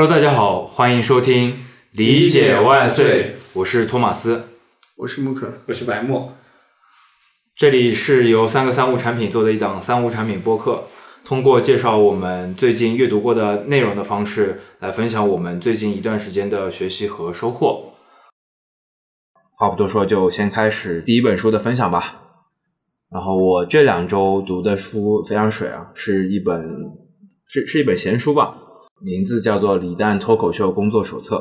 Hello，大家好，欢迎收听《理解万岁》，我是托马斯，我是木可，我是白墨。这里是由三个三无产品做的一档三无产品播客，通过介绍我们最近阅读过的内容的方式来分享我们最近一段时间的学习和收获。话不多说，就先开始第一本书的分享吧。然后我这两周读的书非常水啊，是一本是是一本闲书吧，名字叫做《李诞脱口秀工作手册》。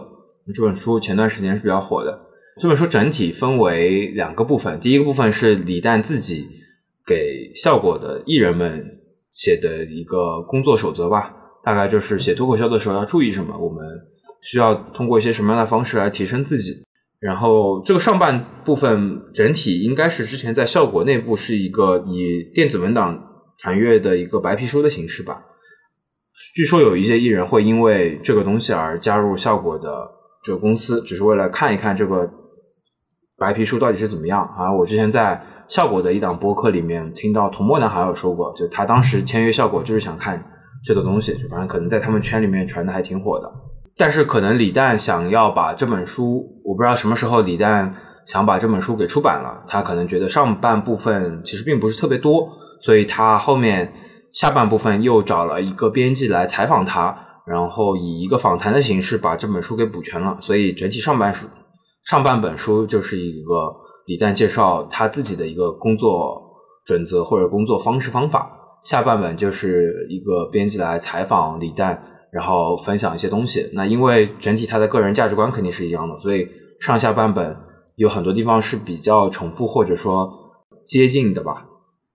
这本书前段时间是比较火的。这本书整体分为两个部分，第一个部分是李诞自己给效果的艺人们写的一个工作守则吧，大概就是写脱口秀的时候要注意什么，我们需要通过一些什么样的方式来提升自己。然后这个上半部分整体应该是之前在效果内部是一个以电子文档传阅的一个白皮书的形式吧。据说有一些艺人会因为这个东西而加入效果的这个公司，只是为了看一看这个白皮书到底是怎么样。啊，我之前在效果的一档播客里面听到童墨男孩有说过，就他当时签约效果就是想看这个东西，就反正可能在他们圈里面传的还挺火的。但是可能李诞想要把这本书，我不知道什么时候李诞想把这本书给出版了。他可能觉得上半部分其实并不是特别多，所以他后面下半部分又找了一个编辑来采访他，然后以一个访谈的形式把这本书给补全了。所以整体上半书上半本书就是一个李诞介绍他自己的一个工作准则或者工作方式方法，下半本就是一个编辑来采访李诞。然后分享一些东西。那因为整体他的个人价值观肯定是一样的，所以上下半本有很多地方是比较重复或者说接近的吧。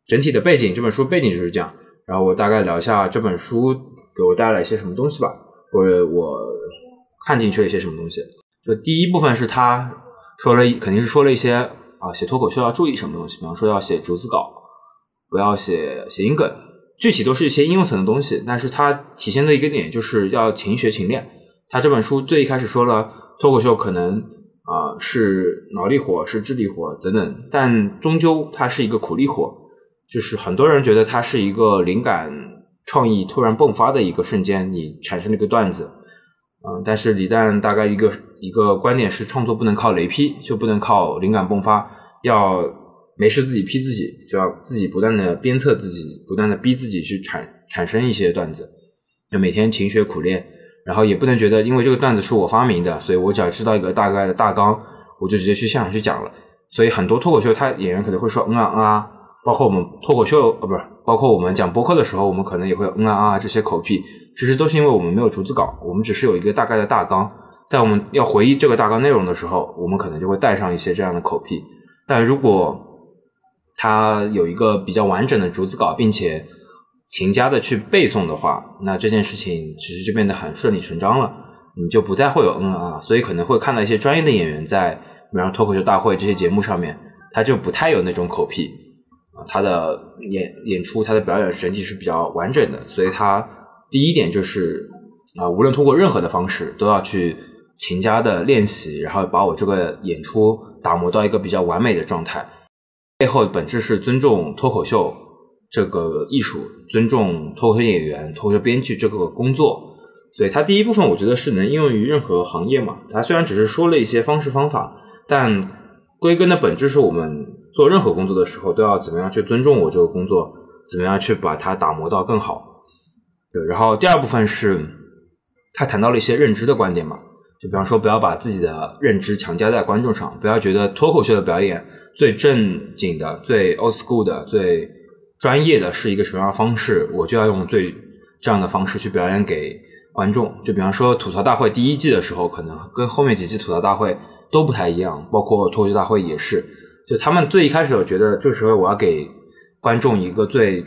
整体的背景，这本书背景就是这样。然后我大概聊一下这本书给我带来一些什么东西吧，或者我看进去了一些什么东西。就第一部分是他说了，肯定是说了一些啊，写脱口秀要注意什么东西，比方说要写逐字稿，不要写谐音梗。具体都是一些应用层的东西，但是它体现的一个点就是要勤学勤练。他这本书最一开始说了，脱口秀可能啊是脑力活，是智力活等等，但终究它是一个苦力活。就是很多人觉得它是一个灵感创意突然迸发的一个瞬间，你产生了一个段子。嗯，但是李诞大概一个一个观点是，创作不能靠雷劈，就不能靠灵感迸发，要。没事，自己批自己，就要自己不断的鞭策自己，不断的逼自己去产产生一些段子，就每天勤学苦练，然后也不能觉得因为这个段子是我发明的，所以我只要知道一个大概的大纲，我就直接去现场去讲了。所以很多脱口秀，他演员可能会说嗯啊嗯啊，包括我们脱口秀呃不是，包括我们讲播客的时候，我们可能也会嗯啊啊这些口癖，其实都是因为我们没有逐字稿，我们只是有一个大概的大纲，在我们要回忆这个大纲内容的时候，我们可能就会带上一些这样的口癖，但如果他有一个比较完整的逐字稿，并且勤加的去背诵的话，那这件事情其实就变得很顺理成章了。你就不再会有嗯啊，所以可能会看到一些专业的演员在，比方脱口秀大会这些节目上面，他就不太有那种口癖啊。他的演演出，他的表演整体是比较完整的，所以他第一点就是啊，无论通过任何的方式，都要去勤加的练习，然后把我这个演出打磨到一个比较完美的状态。背后本质是尊重脱口秀这个艺术，尊重脱口秀演员、脱口秀编剧这个工作，所以它第一部分我觉得是能应用于任何行业嘛。它虽然只是说了一些方式方法，但归根的本质是我们做任何工作的时候都要怎么样去尊重我这个工作，怎么样去把它打磨到更好。对，然后第二部分是他谈到了一些认知的观点嘛。就比方说，不要把自己的认知强加在观众上，不要觉得脱口秀的表演最正经的、最 old school 的、最专业的是一个什么样的方式，我就要用最这样的方式去表演给观众。就比方说，吐槽大会第一季的时候，可能跟后面几季吐槽大会都不太一样，包括脱口秀大会也是。就他们最一开始我觉得，这时候我要给观众一个最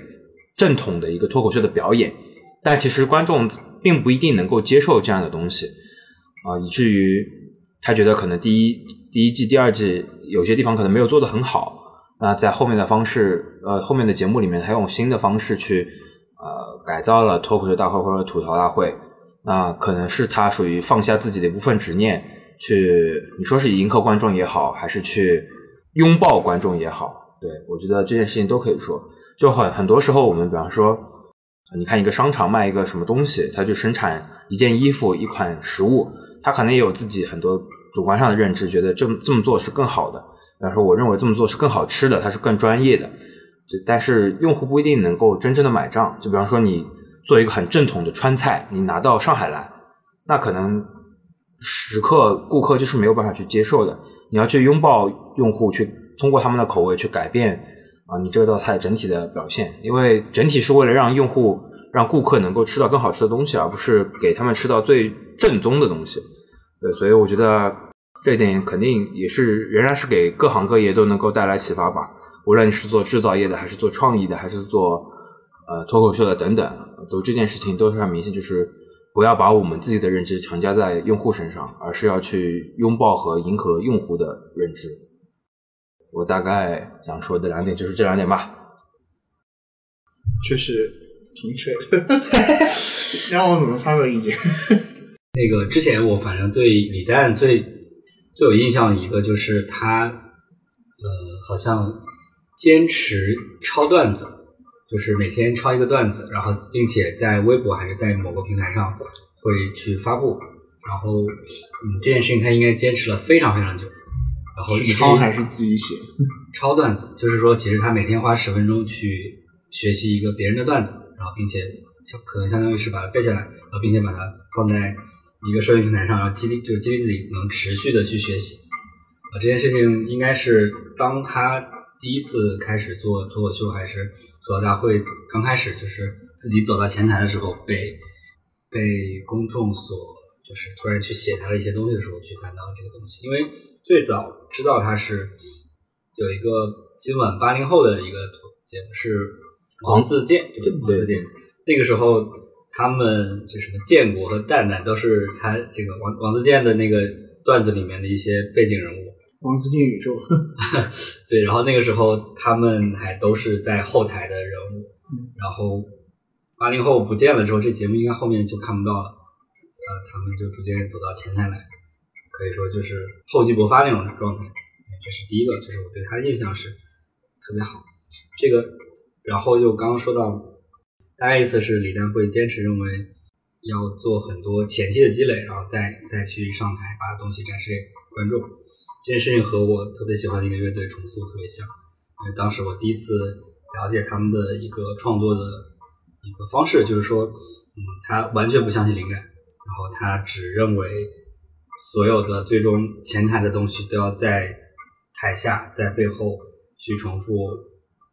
正统的一个脱口秀的表演，但其实观众并不一定能够接受这样的东西。啊，以至于他觉得可能第一第一季、第二季有些地方可能没有做得很好。那在后面的方式，呃，后面的节目里面，他用新的方式去呃改造了脱口秀大会或者吐槽大会。那可能是他属于放下自己的一部分执念，去你说是迎合观众也好，还是去拥抱观众也好，对我觉得这件事情都可以说。就很很多时候，我们比方说你看一个商场卖一个什么东西，他去生产一件衣服、一款食物，他可能也有自己很多主观上的认知，觉得这么这么做是更好的。比方说，我认为这么做是更好吃的，它是更专业的。对，但是用户不一定能够真正的买账。就比方说，你做一个很正统的川菜，你拿到上海来，那可能食客、顾客就是没有办法去接受的。你要去拥抱用户，去通过他们的口味去改变啊，你这道菜整体的表现。因为整体是为了让用户、让顾客能够吃到更好吃的东西，而不是给他们吃到最正宗的东西。对，所以我觉得这一点肯定也是仍然是给各行各业都能够带来启发吧。无论你是做制造业的，还是做创意的，还是做呃脱口秀的等等，都这件事情都是很明显，就是不要把我们自己的认知强加在用户身上，而是要去拥抱和迎合用户的认知。我大概想说的两点就是这两点吧。确实挺水的，让我怎么发表意见？那个之前我反正对李诞最最有印象的一个就是他，呃，好像。坚持抄段子，就是每天抄一个段子，然后并且在微博还是在某个平台上会去发布。然后，嗯，这件事情他应该坚持了非常非常久。然后抄还是自己写？抄段子，就是说，其实他每天花十分钟去学习一个别人的段子，然后并且可能相当于是把它背下来，然后并且把它放在一个社交平台上，然后激励，就是激励自己能持续的去学习。啊，这件事情应该是当他。第一次开始做脱口秀还是吐槽大会，刚开始就是自己走到前台的时候，被被公众所就是突然去写他的一些东西的时候，去翻到这个东西。因为最早知道他是有一个今晚八零后的一个节目是王自健，对王自健。那个时候他们就什么建国和蛋蛋都是他这个王王自健的那个段子里面的一些背景人物。王自健宇宙，对，然后那个时候他们还都是在后台的人物，然后八零后不见了之后，这节目应该后面就看不到了，呃，他们就逐渐走到前台来，可以说就是厚积薄发那种状态。这是第一个，就是我对他的印象是特别好。这个，然后又刚刚说到，大概意思是李诞会坚持认为要做很多前期的积累，然后再再去上台把东西展示给观众。这件事情和我特别喜欢的一个乐队重塑特别像，因为当时我第一次了解他们的一个创作的一个方式，就是说，嗯，他完全不相信灵感，然后他只认为所有的最终前台的东西都要在台下在背后去重复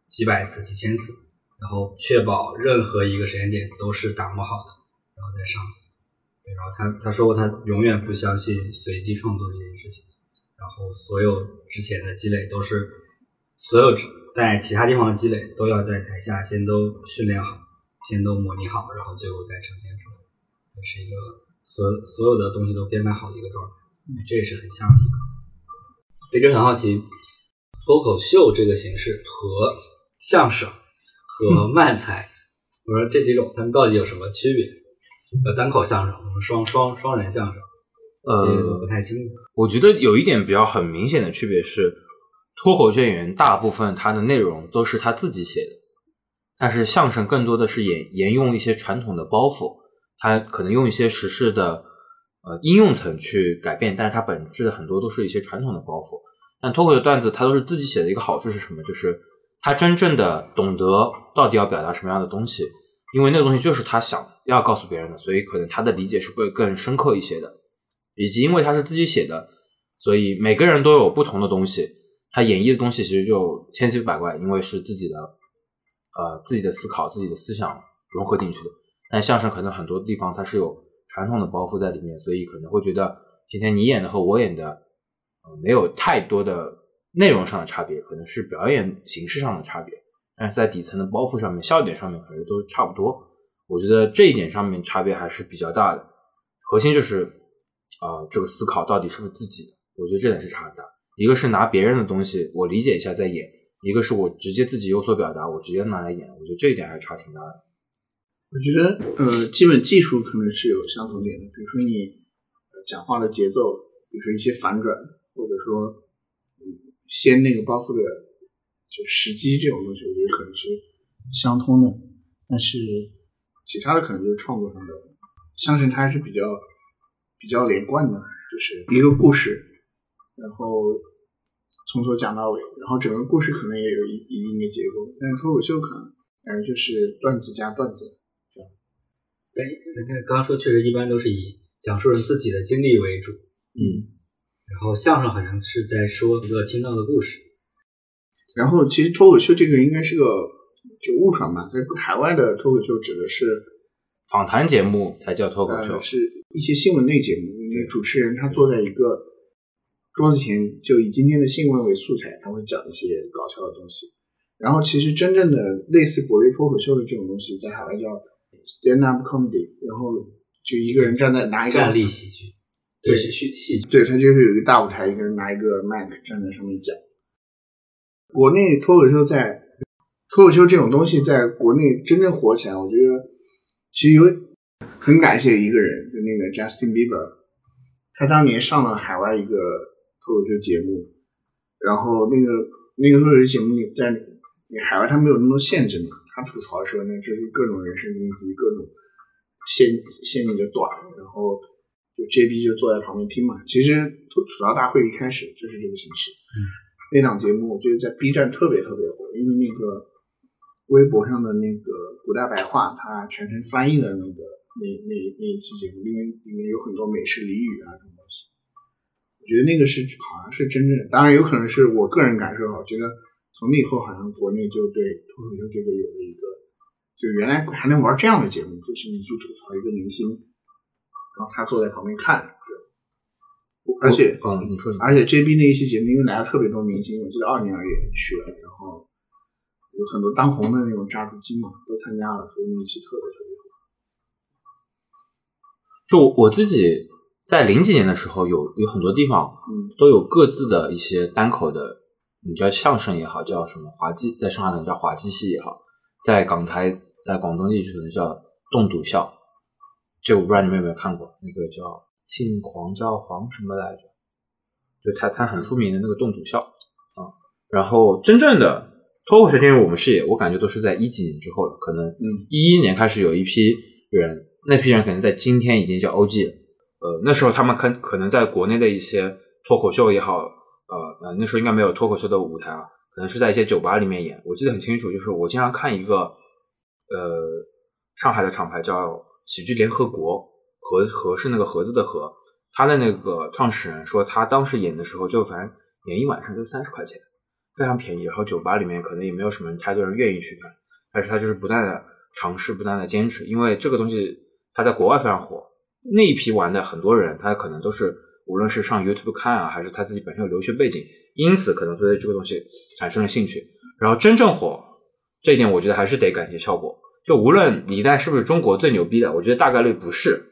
几百次、几千次，然后确保任何一个时间点都是打磨好的，然后再上。然后他他说过，他永远不相信随机创作这件事情。然后所有之前的积累都是，所有在其他地方的积累都要在台下先都训练好，先都模拟好，然后最后再呈现出来，这是一个所所有的东西都编排好的一个状态。这也是很像的一个。我一直很好奇，脱口秀这个形式和相声和漫才，我说这几种它们到底有什么区别？呃，单口相声，我们双双双人相声。呃，不太清楚。我觉得有一点比较很明显的区别是，脱口秀演员大部分他的内容都是他自己写的，但是相声更多的是沿沿用一些传统的包袱，他可能用一些时事的呃应用层去改变，但是它本质的很多都是一些传统的包袱。但脱口秀段子它都是自己写的一个好处是什么？就是他真正的懂得到底要表达什么样的东西，因为那个东西就是他想要告诉别人的，所以可能他的理解是会更深刻一些的。以及因为他是自己写的，所以每个人都有不同的东西，他演绎的东西其实就千奇百怪，因为是自己的，呃，自己的思考、自己的思想融合进去的。但相声可能很多地方它是有传统的包袱在里面，所以可能会觉得今天你演的和我演的，呃，没有太多的内容上的差别，可能是表演形式上的差别，但是在底层的包袱上面、笑点上面可能都差不多。我觉得这一点上面差别还是比较大的，核心就是。啊，这个思考到底是不是自己的？我觉得这点是差很大。一个是拿别人的东西，我理解一下再演；一个是我直接自己有所表达，我直接拿来演。我觉得这一点还是差挺大的。我觉得，呃，基本技术可能是有相同点的，比如说你讲话的节奏，比如说一些反转，或者说掀那个包袱的就时机这种东西，我觉得可能是相通的。但是，其他的可能就是创作上的。相声它还是比较比较连贯的，就是一个故事，然后从头讲到尾，然后整个故事可能也有一一定的结构，但是脱口秀可能感觉就是段子加段子。但但刚刚说确实一般都是以讲述人自己的经历为主，嗯，然后相声好像是在说一个听到的故事。然后其实脱口秀这个应该是个就误传吧，在海外的脱口秀指的是访谈节目才叫脱口秀呃，，是一些新闻类节目，那个主持人他坐在一个桌子前，就以今天的新闻为素材，他会讲一些搞笑的东西。然后其实真正的类似国内脱口秀的这种东西，在海外叫 stand up comedy，然后就一个人站在拿一个站立喜剧，对是戏戏剧，对他就是有一个大舞台，一个人拿一个麦克站在上面讲。国内脱口秀在脱口秀这种东西在国内真正火起来，我觉得其实有很感谢一个人，就那个 Justin Bieber，他当年上了海外一个脱口秀节目，然后那个那个脱口秀节目里在海外他没有那么多限制嘛，他吐槽说呢，就是各种人身攻击，各种限限你的短，然后就 JB 就坐在旁边听嘛。其实吐吐槽大会一开始就是这个形式。嗯，那档节目我觉得在 B 站特别特别火，因为那个微博上的那个古代白话，他全程翻译了那个那那那一期节目，因为里面有很多美式俚语啊这种东西。我觉得那个是好像是真正的，当然有可能是我个人感受，我觉得从那以后好像国内就对脱口秀这个有了一个，就原来还能玩这样的节目，就是你去吐槽一个明星，然后他坐在旁边看，对。而且，嗯，你说你而且 JB 那一期节目，因为来了特别多明星，我记得二年儿也去了，然后有很多当红的那种炸子鸡嘛都参加了，所以那一期特别特别火。就我自己在零几年的时候有，有很多地方嗯都有各自的一些单口的，你叫相声也好，叫什么滑稽，在上海可能叫滑稽戏也好，在港台在广东地区可能叫冻笃笑。这我不知道你们有没有看过，那个叫姓黄叫黄什么来着？就他他很出名的那个冻笃笑啊。然后真正的脱口秀进入我们视野，我感觉都是在一几年之后了，可能嗯一一年开始有一批人，那批人可能在今天已经叫 OG 了。呃，那时候他们可可能在国内的一些脱口秀也好，呃呃，那时候应该没有脱口秀的舞台啊，可能是在一些酒吧里面演。我记得很清楚，就是我经常看一个呃上海的厂牌叫喜剧联合国，盒盒是那个盒子的盒，他的那个创始人说，他当时演的时候就反正演一晚上就三十块钱，非常便宜。然后酒吧里面可能也没有什么太多人愿意去看，但是他就是不断的尝试，不断的坚持，因为这个东西他在国外非常火。那一批玩的很多人，他可能都是无论是上 YouTube 看啊，还是他自己本身有留学背景，因此可能对这个东西产生了兴趣。然后真正火这一点，我觉得还是得感谢效果。就无论李诞是不是中国最牛逼的，我觉得大概率不是，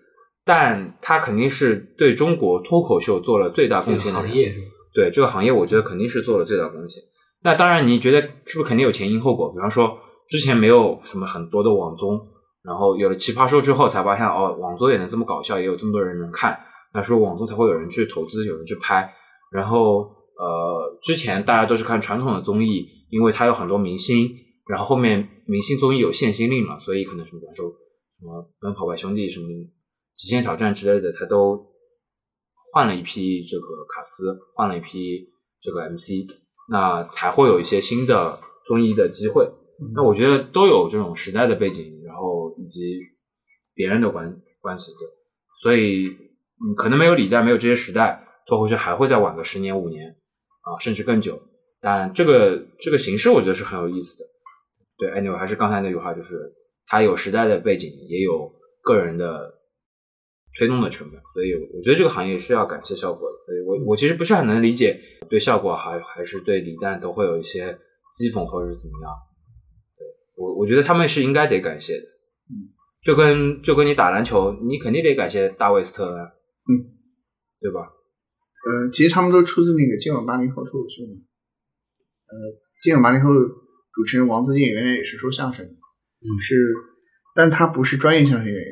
但他肯定是对中国脱口秀做了最大贡献的行业？对这个行业，我觉得肯定是做了最大贡献。那当然，你觉得是不是肯定有前因后果？比方说，之前没有什么很多的网综，然后有了奇葩说之后，才发现哦，网综也能这么搞笑，也有这么多人能看。那时候网综才会有人去投资，有人去拍。然后呃，之前大家都是看传统的综艺，因为它有很多明星，然后后面明星综艺有限薪令嘛，所以可能什么，比方说什么《奔跑吧兄弟》什么《极限挑战》之类的，它都换了一批这个卡司，换了一批这个 MC，那才会有一些新的综艺的机会。那我觉得都有这种时代的背景，然后以及别人的关关系，对，所以嗯，可能没有李诞，没有这些时代，脱口秀还会再晚个十年五年啊，甚至更久。但这个这个形式，我觉得是很有意思的。对，anyway，还是刚才那句话，就是它有时代的背景，也有个人的推动的成本，所以我觉得这个行业是要感谢效果的。所以我我其实不是很能理解，对效果还还是对李诞都会有一些讥讽或者是怎么样。对我我觉得他们是应该得感谢的。嗯，就跟就跟你打篮球，你肯定得感谢大卫斯特恩，嗯，对吧？呃，其实他们都出自那个今晚八零后脱口秀嘛。呃，今晚八零后主持人王自健原来也是说相声的，嗯是，但他不是专业相声演员。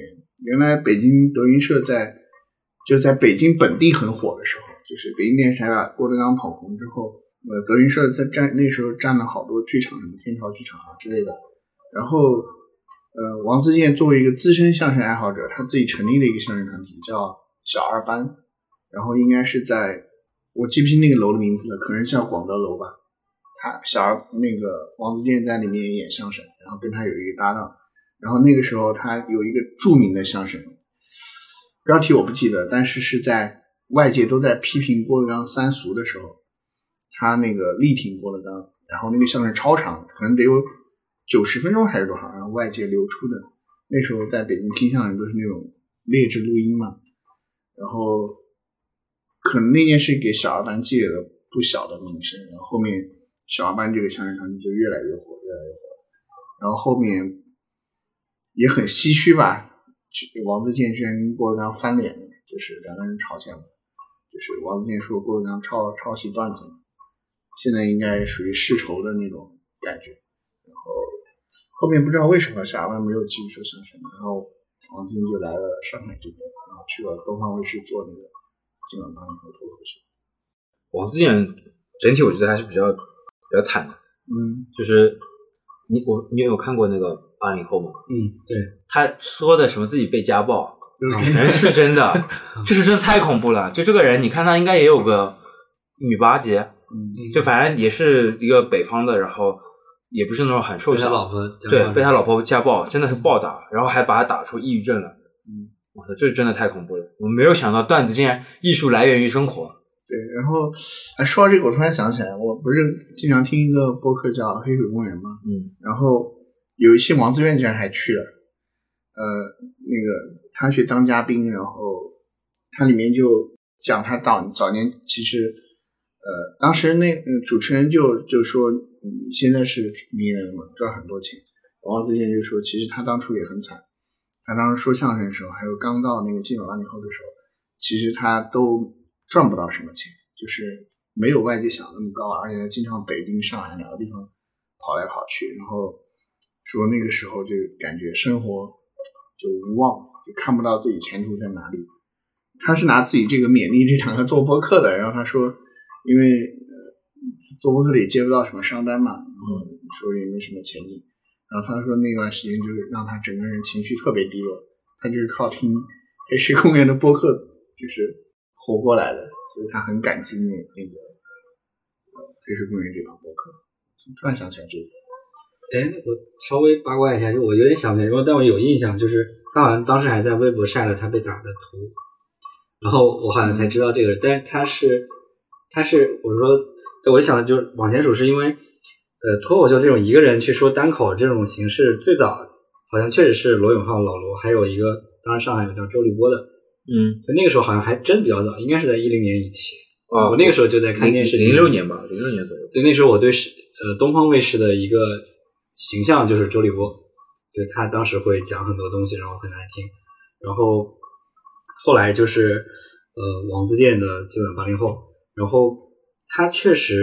原来北京德云社在就在北京本地很火的时候，就是北京电视台把郭德纲捧红之后，呃，德云社在占那时候占了好多剧场，什么天桥剧场啊之类的。然后呃，王自健作为一个资深相声爱好者，他自己成立了一个相声团体，叫小二班，然后应该是在我记不清那个楼的名字了，可能叫广德楼吧。他小二那个王自健在里面演相声，然后跟他有一个搭档，然后那个时候他有一个著名的相声，标题我不记得，但是是在外界都在批评郭德纲三俗的时候，他那个力挺郭德纲，然后那个相声超长，可能得有九十分钟还是多少，然后外界流出的。那时候在北京听相声都是那种劣质录音嘛，然后可能那件事给小二班积累了不小的名声，然后后面小二班这个相声团体就越来越火，越来越火。然后后面也很唏嘘吧，王自健居然跟郭德纲翻脸了，就是两个人吵架了，就是王自健说郭德纲抄抄袭段子，现在应该属于世仇的那种感觉。然后后面不知道为什么小二班没有继续说相声，然后王自健就来了上海这边，然后去了东方卫视做那个今晚八零后脱口秀。王自健整体我觉得还是比较比较惨的，嗯就是你我你有看过那个八零后吗？嗯，对，他说的什么自己被家暴，嗯全是真的，就是真的太恐怖了。就这个人，你看他应该也有个一米八几，嗯就反正也是一个北方的，然后也不是那种很瘦小，被他老婆对被他老婆家暴，真的是暴打，然后还把他打出抑郁症了。嗯，我操，这真的太恐怖了！我没有想到段子竟然艺术来源于生活。对，然后哎，说到这个，我突然想起来，我不是经常听一个播客叫《黑水公园》吗？嗯然后有一期王自愿竟然还去了，呃，那个他去当嘉宾，然后他里面就讲他早早年其实，呃，当时那呃主持人就就说你现在是名人了嘛，赚很多钱。王自健就说，其实他当初也很惨，他当时说相声的时候，还有刚到那个金九八零后的时候，其实他都赚不到什么钱，就是没有外界想那么高，而且他经常北京、上海两个地方跑来跑去，然后说那个时候就感觉生活就无望，就看不到自己前途在哪里。他是拿自己这个勉励这两个做播客的，然后他说，因为呃做播客里接不到什么商单嘛，然后说也没什么前景，然后他说那段时间就是让他整个人情绪特别低落，他就是靠听黑石公园的播客就是活过来的，所以他很感激那那个呃黑石公园这档播客。突然想起来这个，哎，我稍微八卦一下，就我有点想不起来，但我有印象，就是他好像当时还在微博晒了他被打的图，然后我好像才知道这个，但是他是他是我说，我就想的就是往前数，是因为呃脱口秀这种一个人去说单口这种形式，最早好像确实是罗永浩、老罗，还有一个当时上海有叫周立波的，嗯，就那个时候好像还真比较早，应该是在一零年以前。啊我那个时候就在看电视剧，零六年吧，零六年左右。对，那时候我对是呃东方卫视的一个形象就是周立波，就是他当时会讲很多东西，然后很难听。然后后来就是呃王自健的基本八零后，然后他确实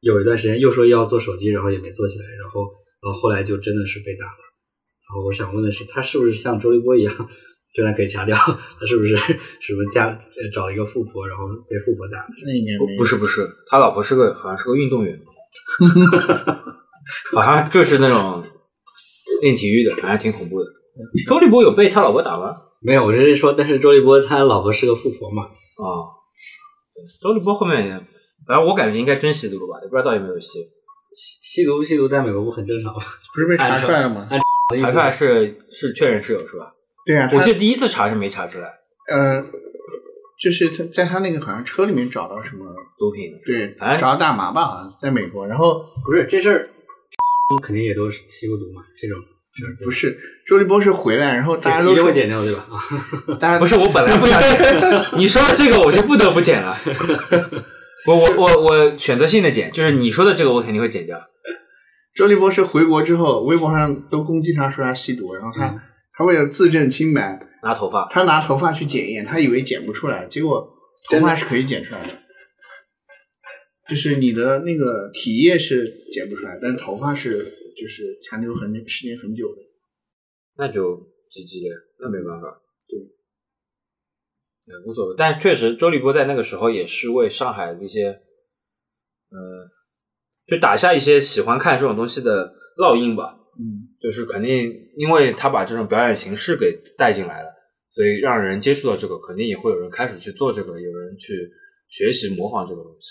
有一段时间又说要做手机，然后也没做起来，然后然后后来就真的是被打了。然后我想问的是，他是不是像周立波一样？这段可以掐掉，他是不是什么家呃找了一个富婆，然后被富婆打的？那应该没不不是不是，他老婆是个好像是个运动员，好像就是那种练体育的，反正挺恐怖的。周立波有被他老婆打吗？没有，我这是说，但是周立波他老婆是个富婆嘛，哦，对周立波后面也，反正我感觉应该真吸毒了吧，也不知道到底有没有吸。吸吸毒不吸毒在美国不很正常吗？不是被查出来了吗？查出来是是确认是有是吧？对啊，我记得第一次查是没查出来呃，就是他在他那个好像车里面找到什么，毒品的。对，反正找到大麻吧，好像在美国。然后不是这事儿，肯定也都是吸过毒嘛，这种不是周立波是回来，然后大家都说一定会，剪掉对吧？啊，大家不是我本来不想剪，你说的这个我就不得不剪了。我我我我选择性的剪，就是你说的这个我肯定会剪掉。周立波是回国之后，微博上都攻击他说他吸毒，然后他、嗯他为了自证清白，拿头发，他拿头发去检验，他以为检不出来，结果头发是可以检出来的，就是你的那个体液是检不出来，但头发是就是残留很时间很久的。那就 GG 了，那没办法。对，呃，无所谓。但确实，周立波在那个时候也是为上海的一些，呃，就打下一些喜欢看这种东西的烙印吧。嗯就是肯定因为他把这种表演形式给带进来了，所以让人接触到这个，肯定也会有人开始去做这个，有人去学习模仿这个东西。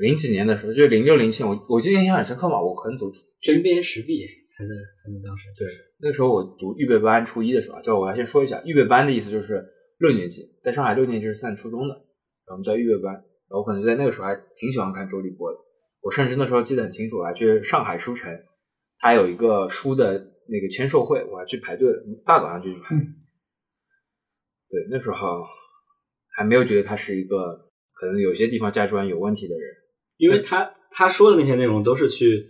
零几年的时候，就零六零七，我我记得印象很深刻嘛，我可能读针砭时弊，他的他们当时对，那时候我读预备班初一的时候啊，就我要先说一下，预备班的意思就是六年级，在上海六年级是算初中的，然后我们叫预备班，然后我可能在那个时候还挺喜欢看周立波的，我甚至那时候记得很清楚，我还去上海书城，他有一个书的那个签售会，我还去排队了，大早上就去排。嗯对，那时候还没有觉得他是一个可能有些地方价值观有问题的人。因为他他说的那些内容都是去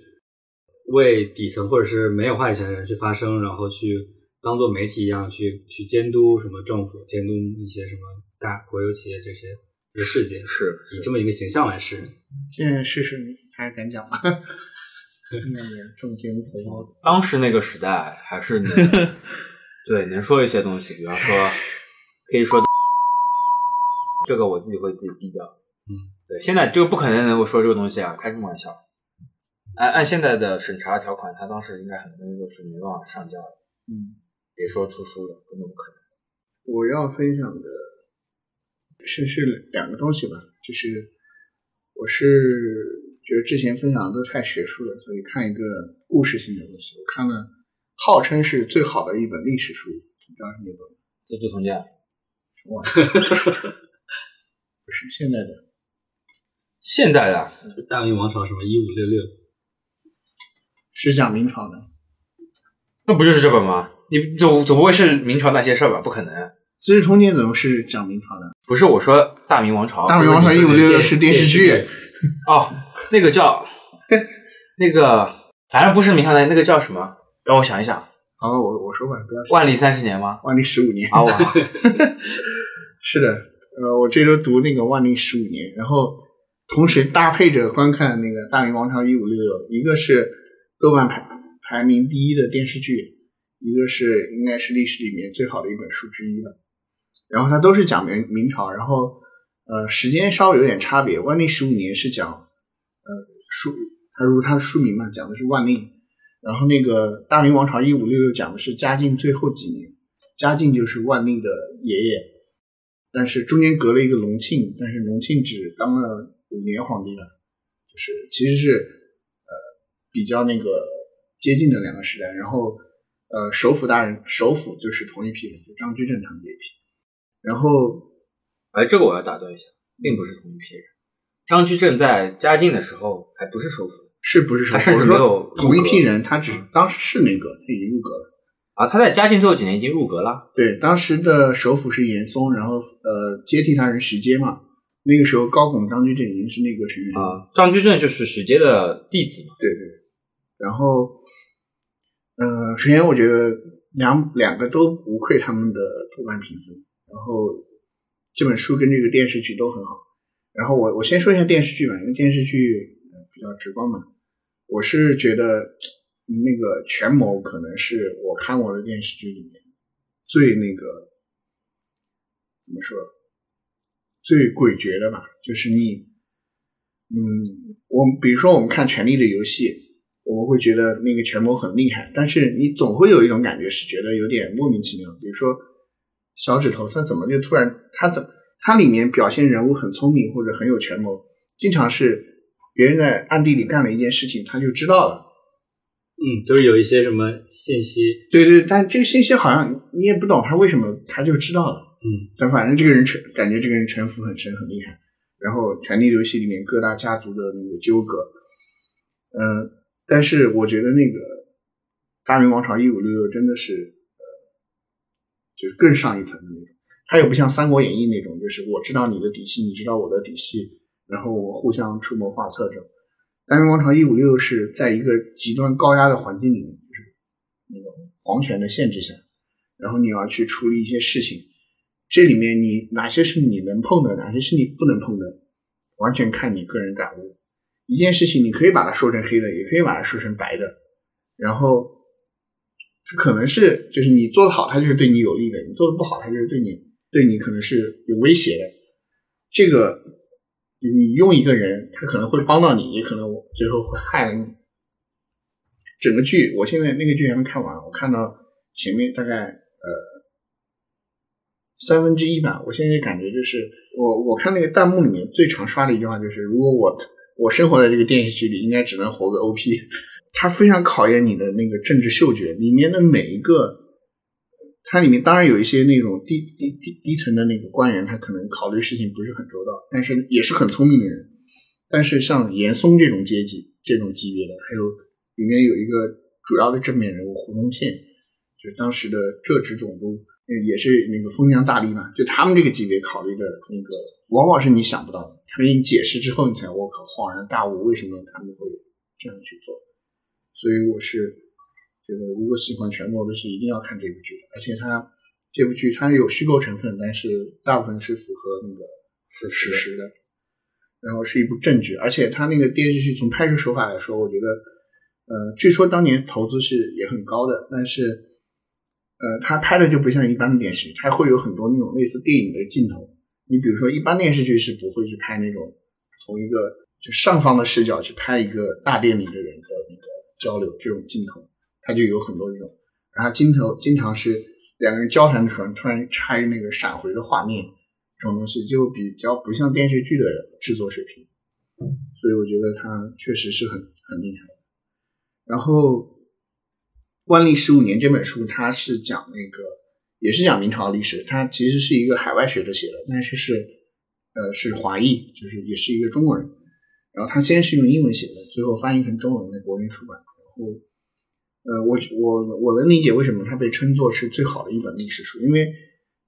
为底层或者是没有话语权的人去发声，然后去当做媒体一样去去监督什么政府，监督一些什么大国有企业这些这个事件，是以这么一个形象来示人。现在试试还敢讲吗？那年重金投包，当时那个时代还是能 对能说一些东西，比方说可以说 这个我自己会自己低调。嗯，对，现在这个不可能能够说这个东西啊，开什么玩笑？按按现在的审查条款，他当时应该很多东西都是没办法上交的，嗯，别说出书了，根本不可能。我要分享的是是两个东西吧，就是我是觉得之前分享的都太学术了，所以看一个故事性的东西。我看了号称是最好的一本历史书，你知道是哪本吗？《资治通鉴》哇，不是现在的，现代的大明王朝什么一五六六，是讲明朝的。那不就是这本吗？你总总不会是明朝那些事儿吧？不可能。《资治通鉴》怎么是讲明朝的？不是我说大明王朝，大明王朝一五六六是电视剧，哦，那个叫 那个，反正不是明朝的，那个叫什么？让我想一想，好，我我说吧，不要万历三十年吗？万历十五年。啊，我 是的，呃，我这周读那个万历十五年，然后同时搭配着观看那个《大明王朝一五六六》，一个是豆瓣排排名第一的电视剧，一个是应该是历史里面最好的一本书之一了。然后它都是讲明明朝，然后呃时间稍微有点差别。万历十五年是讲呃书，它如它的书名嘛，讲的是万历。然后那个大明王朝一五六六讲的是嘉靖最后几年，嘉靖就是万历的爷爷，但是中间隔了一个隆庆，但是隆庆只当了五年皇帝了，就是其实是呃比较那个接近的两个时代。然后呃首辅大人首辅就是同一批人，就张居正他们这一批。然后哎，这个我要打断一下，并不是同一批人。张居正在嘉靖的时候还不是首辅是不是首辅？我说甚至没有同一批人，他只当时是那个他已经入阁了。啊，他在嘉靖最后几年已经入阁了。对，当时的首辅是严嵩，然后呃接替他人徐阶嘛。那个时候高拱、张居正已经是内阁成员了。啊，张居正就是史阶的弟子嘛。对对。然后，呃，首先我觉得两两个都无愧他们的豆瓣评分。然后这本书跟这个电视剧都很好。然后我我先说一下电视剧吧，因为电视剧呃比较直观嘛。我是觉得那个权谋可能是我看过的电视剧里面最那个怎么说最诡谲的吧，就是你，嗯，我们比如说我们看《权力的游戏》，我们会觉得那个权谋很厉害，但是你总会有一种感觉是觉得有点莫名其妙。比如说小指头，他怎么就突然他怎他里面表现人物很聪明或者很有权谋，经常是别人在暗地里干了一件事情，他就知道了。嗯，就是有一些什么信息，对对，但这个信息好像你也不懂他为什么他就知道了。嗯，但反正这个人城感觉这个人城府很深很厉害。然后《权力游戏》里面各大家族的那个纠葛，嗯、但是我觉得那个《大明王朝一五六六》真的是呃，就是更上一层的那种。它又不像《三国演义》那种，就是我知道你的底细，你知道我的底细，然后我互相出谋划策这种。大明王朝一五六六是在一个极端高压的环境里面，就是那种皇权的限制下，然后你要去处理一些事情，这里面你哪些是你能碰的，哪些是你不能碰的，完全看你个人感悟。一件事情你可以把它说成黑的，也可以把它说成白的，然后它可能是就是你做的好，它就是对你有利的；你做的不好，它就是对你对你可能是有威胁的。这个你用一个人，他可能会帮到你，也可能最后会害了你。整个剧，我现在那个剧还没看完，我看到前面大概呃三分之一吧。我现在感觉就是，我我看那个弹幕里面最常刷的一句话就是，如果我我生活在这个电视剧里，应该只能活个 OP。它非常考验你的那个政治嗅觉，里面的每一个，它里面当然有一些那种低低低低层的那个官员，他可能考虑事情不是很周到，但是也是很聪明的人。但是像严嵩这种阶级、这种级别的，还有里面有一个主要的正面人物胡宗宪，就是当时的浙直总督，也是那个封疆大吏嘛，就他们这个级别考虑的那个，往往是你想不到的。他给你解释之后，你才我靠恍然大悟，为什么他们会这样去做。所以我是觉得，如果喜欢权谋的是一定要看这部剧的，而且它这部剧它有虚构成分，但是大部分是符合那个事实的。然后是一部正剧，而且它那个电视剧从拍摄手法来说，我觉得，呃，据说当年投资是也很高的，但是，呃，他拍的就不像一般的电视剧，他会有很多那种类似电影的镜头。你比如说，一般电视剧是不会去拍那种从一个就上方的视角去拍一个大殿里的人的那个交流这种镜头，他就有很多这种。然后镜头经常是两个人交谈的时候，突然插那个闪回的画面。这种东西就比较不像电视剧的制作水平，所以我觉得他确实是很很厉害。然后《万历十五年》这本书，它是讲那个也是讲明朝历史，它其实是一个海外学者写的，但是是呃是华裔，就是也是一个中国人。然后他先是用英文写的，最后翻译成中文在国内出版。然后呃我我我能理解为什么它被称作是最好的一本历史书，因为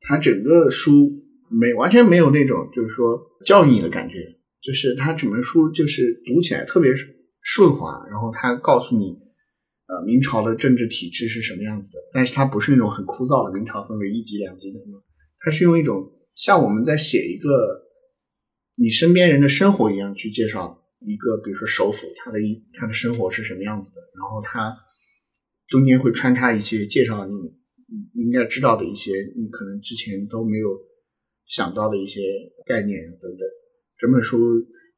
它整个书。没完全没有那种就是说教育你的感觉，就是它整本书就是读起来特别顺滑，然后它告诉你，呃，明朝的政治体制是什么样子的，但是它不是那种很枯燥的明朝分为一级两级的，它是用一种像我们在写一个你身边人的生活一样去介绍一个，比如说首府他的一他的生活是什么样子的，然后它中间会穿插一些介绍你应该知道的一些你可能之前都没有。想到的一些概念等等，整本书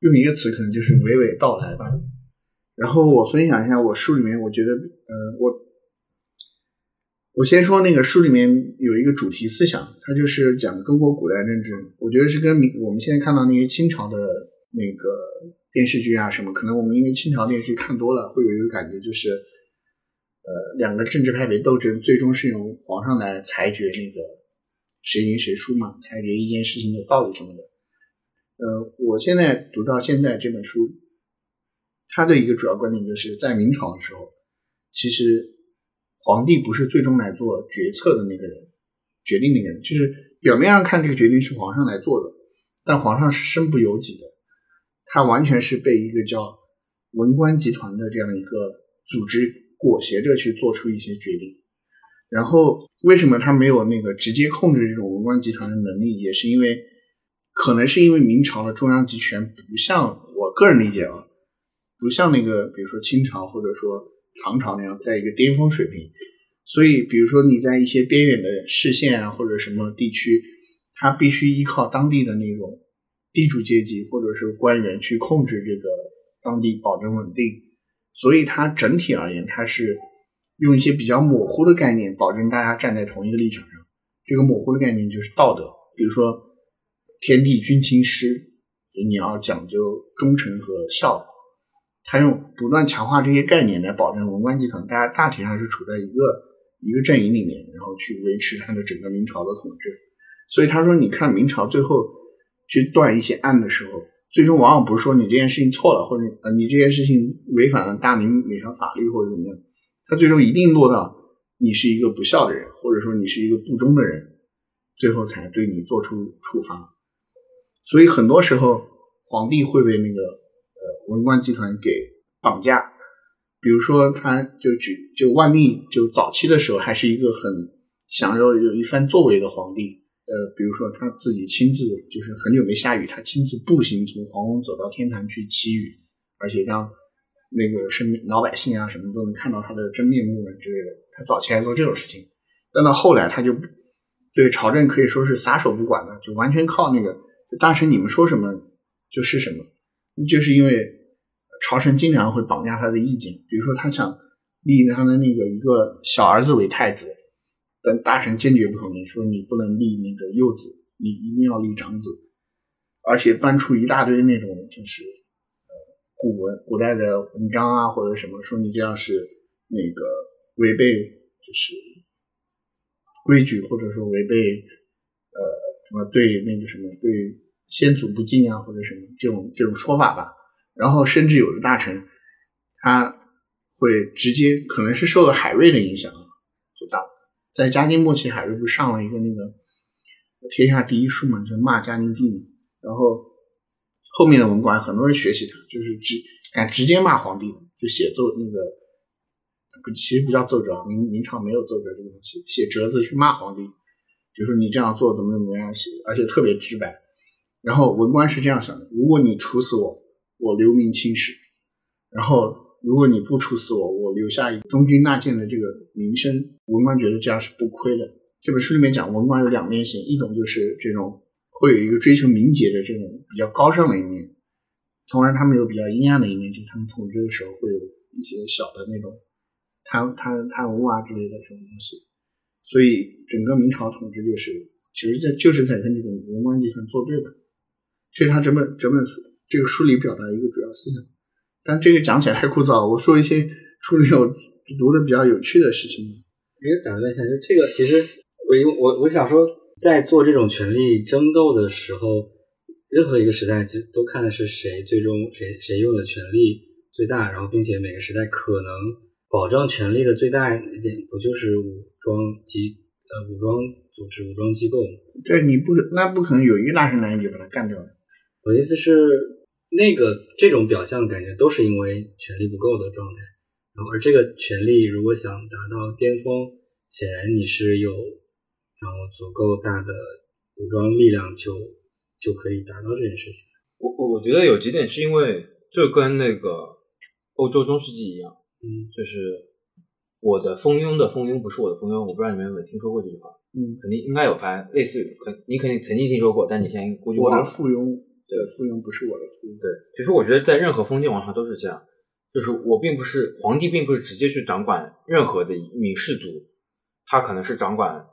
用一个词可能就是娓娓道来吧。然后我分享一下我书里面，我觉得，呃，我我先说那个书里面有一个主题思想，它就是讲中国古代政治。我觉得是跟我们现在看到那些清朝的那个电视剧啊什么，可能我们因为清朝电视剧看多了，会有一个感觉，就是呃，两个政治派别斗争，最终是由皇上来裁决那个。谁赢谁输嘛，裁决一件事情的道理什么的。呃，我现在读到现在这本书，他的一个主要观点就是在明朝的时候，其实皇帝不是最终来做决策的那个人，决定那个人，就是表面上看这个决定是皇上来做的，但皇上是身不由己的，他完全是被一个叫文官集团的这样一个组织裹挟着去做出一些决定。然后，为什么他没有那个直接控制这种文官集团的能力？也是因为，可能是因为明朝的中央集权不像我个人理解啊，不像那个比如说清朝或者说唐朝那样在一个巅峰水平。所以，比如说你在一些边远的市县啊或者什么地区，他必须依靠当地的那种地主阶级或者是官员去控制这个当地，保证稳定。所以，它整体而言，它是。用一些比较模糊的概念，保证大家站在同一个立场上。这个模糊的概念就是道德，比如说“天地君亲师”，你要讲究忠诚和孝。他用不断强化这些概念来保证文官集团大家大体上是处在一个一个阵营里面，然后去维持他的整个明朝的统治。所以他说，你看明朝最后去断一些案的时候，最终往往不是说你这件事情错了，或者呃你这件事情违反了大明哪条法律或者怎么样。他最终一定落到你是一个不孝的人，或者说你是一个不忠的人，最后才对你做出处罚。所以很多时候，皇帝会被那个文官集团给绑架。比如说，他就举就万历就早期的时候，还是一个很想要有一番作为的皇帝。呃，比如说他自己亲自就是很久没下雨，他亲自步行从皇宫走到天坛去祈雨，而且让。那个是老百姓啊，什么都能看到他的真面目啊之类的。他早期还做这种事情，但到后来他就对朝政可以说是撒手不管了，就完全靠那个大臣你们说什么就是什么。就是因为朝臣经常会绑架他的意见，比如说他想立他的那个一个小儿子为太子，但大臣坚决不同意，说你不能立那个幼子，你一定要立长子，而且搬出一大堆那种就是呃古文古代的文章啊或者什么，说你这样是那个违背就是规矩，或者说违背呃什么对那个什么对先祖不敬啊或者什么这种这种说法吧。然后甚至有的大臣他会直接可能是受了海瑞的影响，就到在嘉靖末期，海瑞不是上了一个那个天下第一书嘛，就骂嘉靖帝。然后后面的文官很多人学习他，就是直敢直接骂皇帝，就写奏那个其实不叫奏折，明明朝没有奏折这个东西，写折子去骂皇帝，就说你这样做怎么怎么样写，而且特别直白。然后文官是这样想的：如果你处死我，我留名青史；然后如果你不处死我，我留下一个忠君纳谏的这个名声。文官觉得这样是不亏的。这本书里面讲文官有两面性，一种就是这种会有一个追求名节的这种比较高尚的一面，同时他们有比较阴暗的一面，就是他们统治的时候会有一些小的那种贪贪贪污啊之类的这种东西。所以整个明朝统治就是，其实在就是在跟这个文官集团作对吧？这是他整本整本书这个书里表达一个主要思想。但这个讲起来太枯燥，我说一些书里有读的比较有趣的事情。哎，打断一下，就这个，其实我我我想说，在做这种权力争斗的时候，任何一个时代就都看的是谁最终谁谁用的权力最大，然后并且每个时代可能保障权力的最大一点，不就是武装机呃武装组织武装机构？对，你不那不可能有一个大神来你就把他干掉了。我的意思是。那个这种表象感觉都是因为权力不够的状态，然后而这个权力如果想达到巅峰，显然你是有然后足够大的武装力量就就可以达到这件事情。我我我觉得有几点是因为就跟那个欧洲中世纪一样，嗯，就是我的蜂拥的蜂拥不是我的蜂拥，我不知道你们有没有听说过这句话，嗯，肯定应该有吧类似于可你肯定曾经听说过，但你现在估计忘了。我的附庸。对，附庸不是我的附庸。对，其实我觉得在任何封建王朝都是这样，就是我并不是皇帝，并不是直接去掌管任何的一名士族，他可能是掌管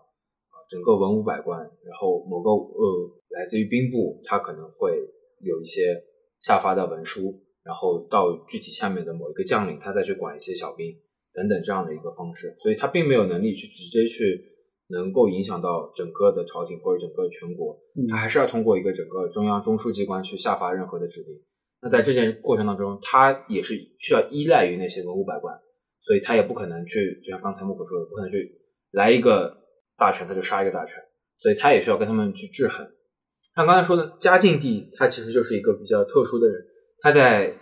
整个文武百官，然后某个呃来自于兵部，他可能会有一些下发的文书，然后到具体下面的某一个将领，他再去管一些小兵等等这样的一个方式，所以他并没有能力去直接去。能够影响到整个的朝廷或者整个全国，他还是要通过一个整个中央中枢机关去下发任何的指令。那在这件过程当中，他也是需要依赖于那些文武百官，所以他也不可能去，就像刚才木可说的，不可能去来一个大臣他就杀一个大臣，所以他也需要跟他们去制衡。像刚才说的，嘉靖帝他其实就是一个比较特殊的人，他在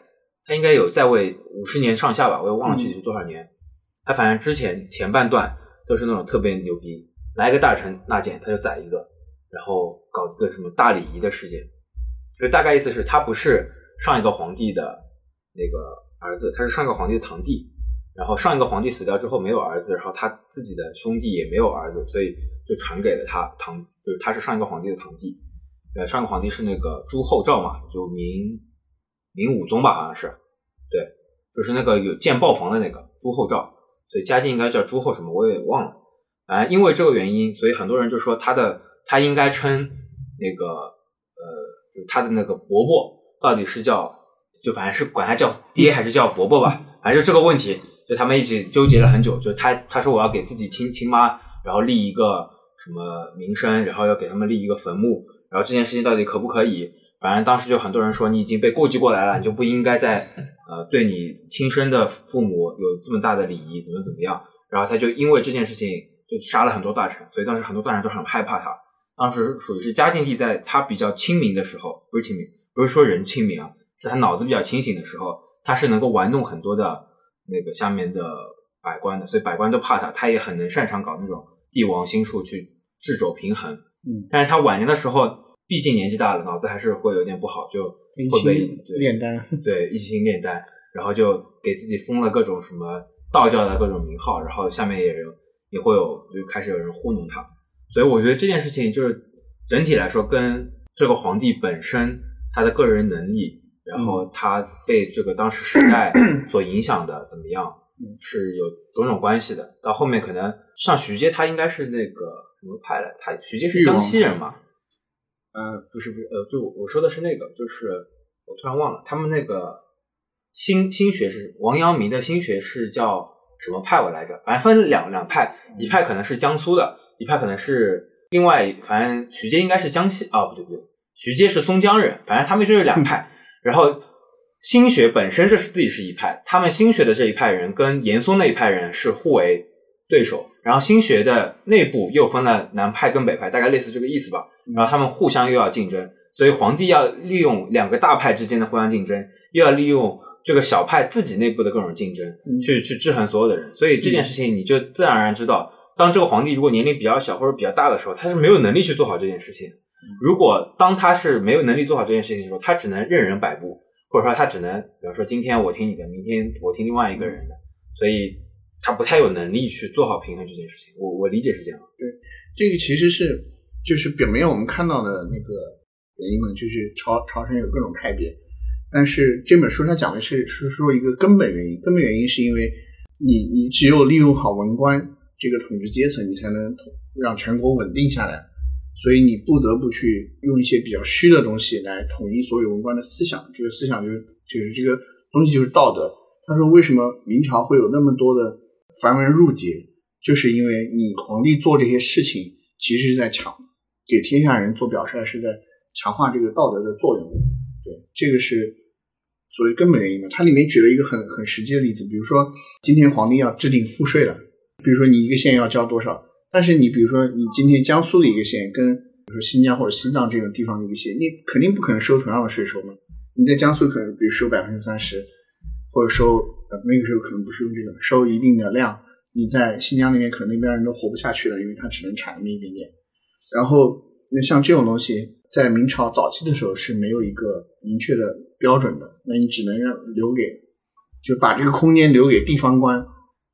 他应该有在位五十年上下吧，我也忘了具体是多少年。他反正之前前半段都是那种特别牛逼。来个大臣纳谏，他就宰一个，然后搞一个什么大礼仪的事件，就大概意思是他不是上一个皇帝的那个儿子，他是上一个皇帝的堂弟，然后上一个皇帝死掉之后没有儿子，然后他自己的兄弟也没有儿子，所以就传给了他堂，就是他是上一个皇帝的堂弟，呃，上个皇帝是那个朱厚照嘛，就明明武宗吧，好像是，对，就是那个有建豹房的那个朱厚照，所以嘉靖应该叫朱厚什么，我也忘了。啊，因为这个原因，所以很多人就说他的他应该称那个呃，就他的那个伯伯到底是叫就反正是管他叫爹还是叫伯伯吧，反正就这个问题，就他们一直纠结了很久。就他他说我要给自己亲亲妈，然后立一个什么名声，然后要给他们立一个坟墓，然后这件事情到底可不可以？反正当时就很多人说你已经被过继过来了，你就不应该在呃对你亲生的父母有这么大的礼仪，怎么怎么样？然后他就因为这件事情。就杀了很多大臣，所以当时很多大臣都很害怕他。当时属于是嘉靖帝在他比较清明的时候，不是清明，不是说人清明啊，是他脑子比较清醒的时候，他是能够玩弄很多的那个下面的百官的，所以百官都怕他。他也很能擅长搞那种帝王心术去制肘平衡。嗯，但是他晚年的时候，毕竟年纪大了，脑子还是会有点不好，就会被炼丹，对，一心炼丹，然后就给自己封了各种什么道教的各种名号，然后下面也有。也会有就开始有人糊弄他，所以我觉得这件事情就是整体来说跟这个皇帝本身他的个人能力，然后他被这个当时时代 所影响的怎么样，嗯是有种种关系的。到后面可能像徐阶，他应该是那个什么派的？他徐阶是江西人嘛？呃，不是不是，呃，就我说的是那个，就是我突然忘了，他们那个新新学是王阳明的新学是叫什么派我来着？反正分两两派，一派可能是江苏的，一派可能是另外，反正徐阶应该是江西啊，不对不对，徐阶是松江人，反正他们就是两派。然后新学本身这是自己是一派，他们新学的这一派人跟严嵩那一派人是互为对手，然后新学的内部又分了南派跟北派，大概类似这个意思吧。然后他们互相又要竞争，所以皇帝要利用两个大派之间的互相竞争，又要利用这个小派自己内部的各种竞争，嗯去去制衡所有的人。所以这件事情你就自然而然知道，当这个皇帝如果年龄比较小或者比较大的时候，他是没有能力去做好这件事情。如果当他是没有能力做好这件事情的时候，他只能任人摆布，或者说他只能，比如说今天我听你的，明天我听另外一个人的，所以他不太有能力去做好平衡这件事情。我我理解是这样。对这个其实是就是表面我们看到的那个原因嘛，就是朝朝臣有各种派别，但是这本书它讲的是是说一个根本原因，根本原因是因为你你只有利用好文官这个统治阶层，你才能统让全国稳定下来，所以你不得不去用一些比较虚的东西来统一所有文官的思想，这个思想就是就是这个东西就是道德。他说为什么明朝会有那么多的繁文缛节，就是因为你皇帝做这些事情，其实是在强给天下人做表率，是在强化这个道德的作用。对，这个是所谓根本原因嘛。它里面举了一个很很实际的例子，比如说今天皇帝要制定赋税了，比如说你一个县要交多少，但是你比如说你今天江苏的一个县跟比如说新疆或者西藏这种地方的一个县，你肯定不可能收同样的税收嘛。你在江苏可能比如收百分之三十，或者收那个时候可能不是用这个收一定的量，你在新疆那边可能那边人都活不下去了，因为它只能产那么一点点。然后那像这种东西，在明朝早期的时候是没有一个明确的标准的，那你只能让留给，就把这个空间留给地方官。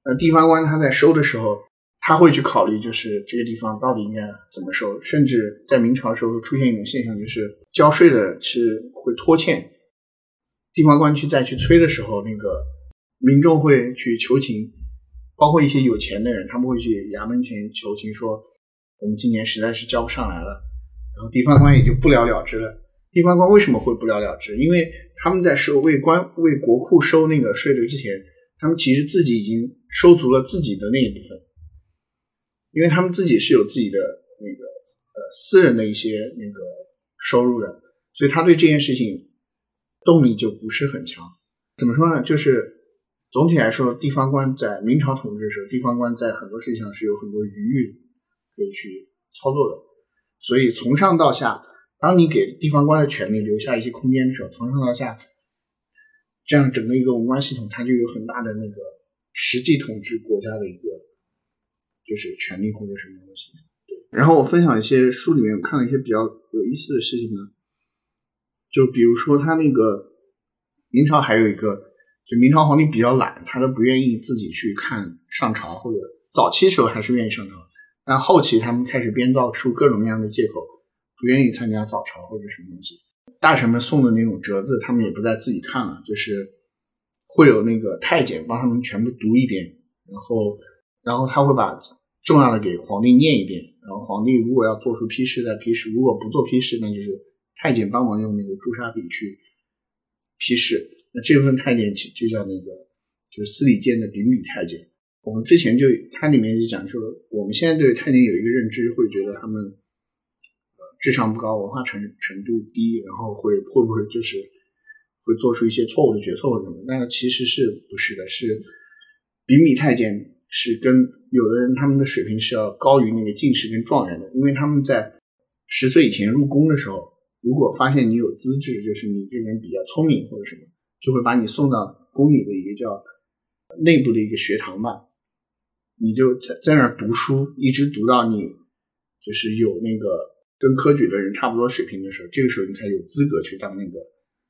呃，地方官他在收的时候，他会去考虑，就是这个地方到底应该怎么收，甚至在明朝时候出现一种现象，就是交税的是会拖欠，地方官去再去催的时候，那个民众会去求情，包括一些有钱的人，他们会去衙门前求情说，我们今年实在是交不上来了，然后地方官也就不了了之了。地方官为什么会不了了之？因为他们在收为官为国库收那个税的之前，他们其实自己已经收足了自己的那一部分，因为他们自己是有自己的那个呃私人的一些那个收入的，所以他对这件事情动力就不是很强。怎么说呢？就是总体来说，地方官在明朝统治的时候，地方官在很多事情上是有很多余裕可以去操作的。所以从上到下，当你给地方官的权利留下一些空间的时候，从上到下，这样整个一个文官系统，它就有很大的那个实际统治国家的一个就是权利或者什么东西。对，然后我分享一些书里面看了一些比较有意思的事情呢，就比如说他那个明朝还有一个，就明朝皇帝比较懒，他都不愿意自己去看上朝，或者早期时候还是愿意上朝，但后期他们开始编造出各种各样的借口，不愿意参加早朝或者什么东西。大臣们送的那种折子，他们也不再自己看了，就是会有那个太监帮他们全部读一遍，然后，然后他会把重要的给皇帝念一遍，然后皇帝如果要做出批示再批示，如果不做批示，那就是太监帮忙用那个朱砂笔去批示。那这部分太监就叫那个就是司礼监的秉笔太监。我们之前就它里面就讲说，我们现在对太监有一个认知，会觉得他们呃智商不高，文化程程度低，然后会会不会就是会做出一些错误的决策或者什么？但其实是不是的？是比米太监是跟有的人他们的水平是要高于那个进士跟状元的，因为他们在十岁以前入宫的时候，如果发现你有资质，就是你这个人比较聪明或者什么，就会把你送到宫里的一个叫内部的一个学堂吧。你就在在那儿读书，一直读到你就是有那个跟科举的人差不多水平的时候，这个时候你才有资格去当那个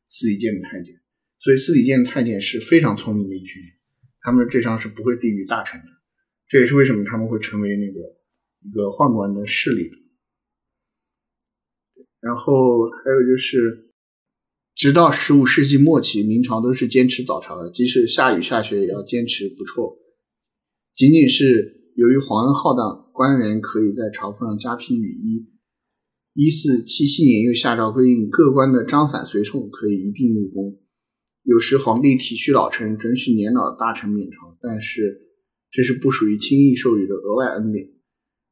司礼监的太监。所以司礼监的太监是非常聪明的一群人，他们的智商是不会低于大臣的。这也是为什么他们会成为那个一个宦官的势力。然后还有就是，直到十五世纪末期，明朝都是坚持早朝的，即使下雨下雪也要坚持不辍。仅仅是由于皇恩浩荡，官员可以在朝服上加披雨衣。一四七七年又下诏规定，各官的张伞随从可以一并入宫。有时皇帝体恤老臣，准许年老大臣免朝，但是这是不属于轻易授予的额外恩典。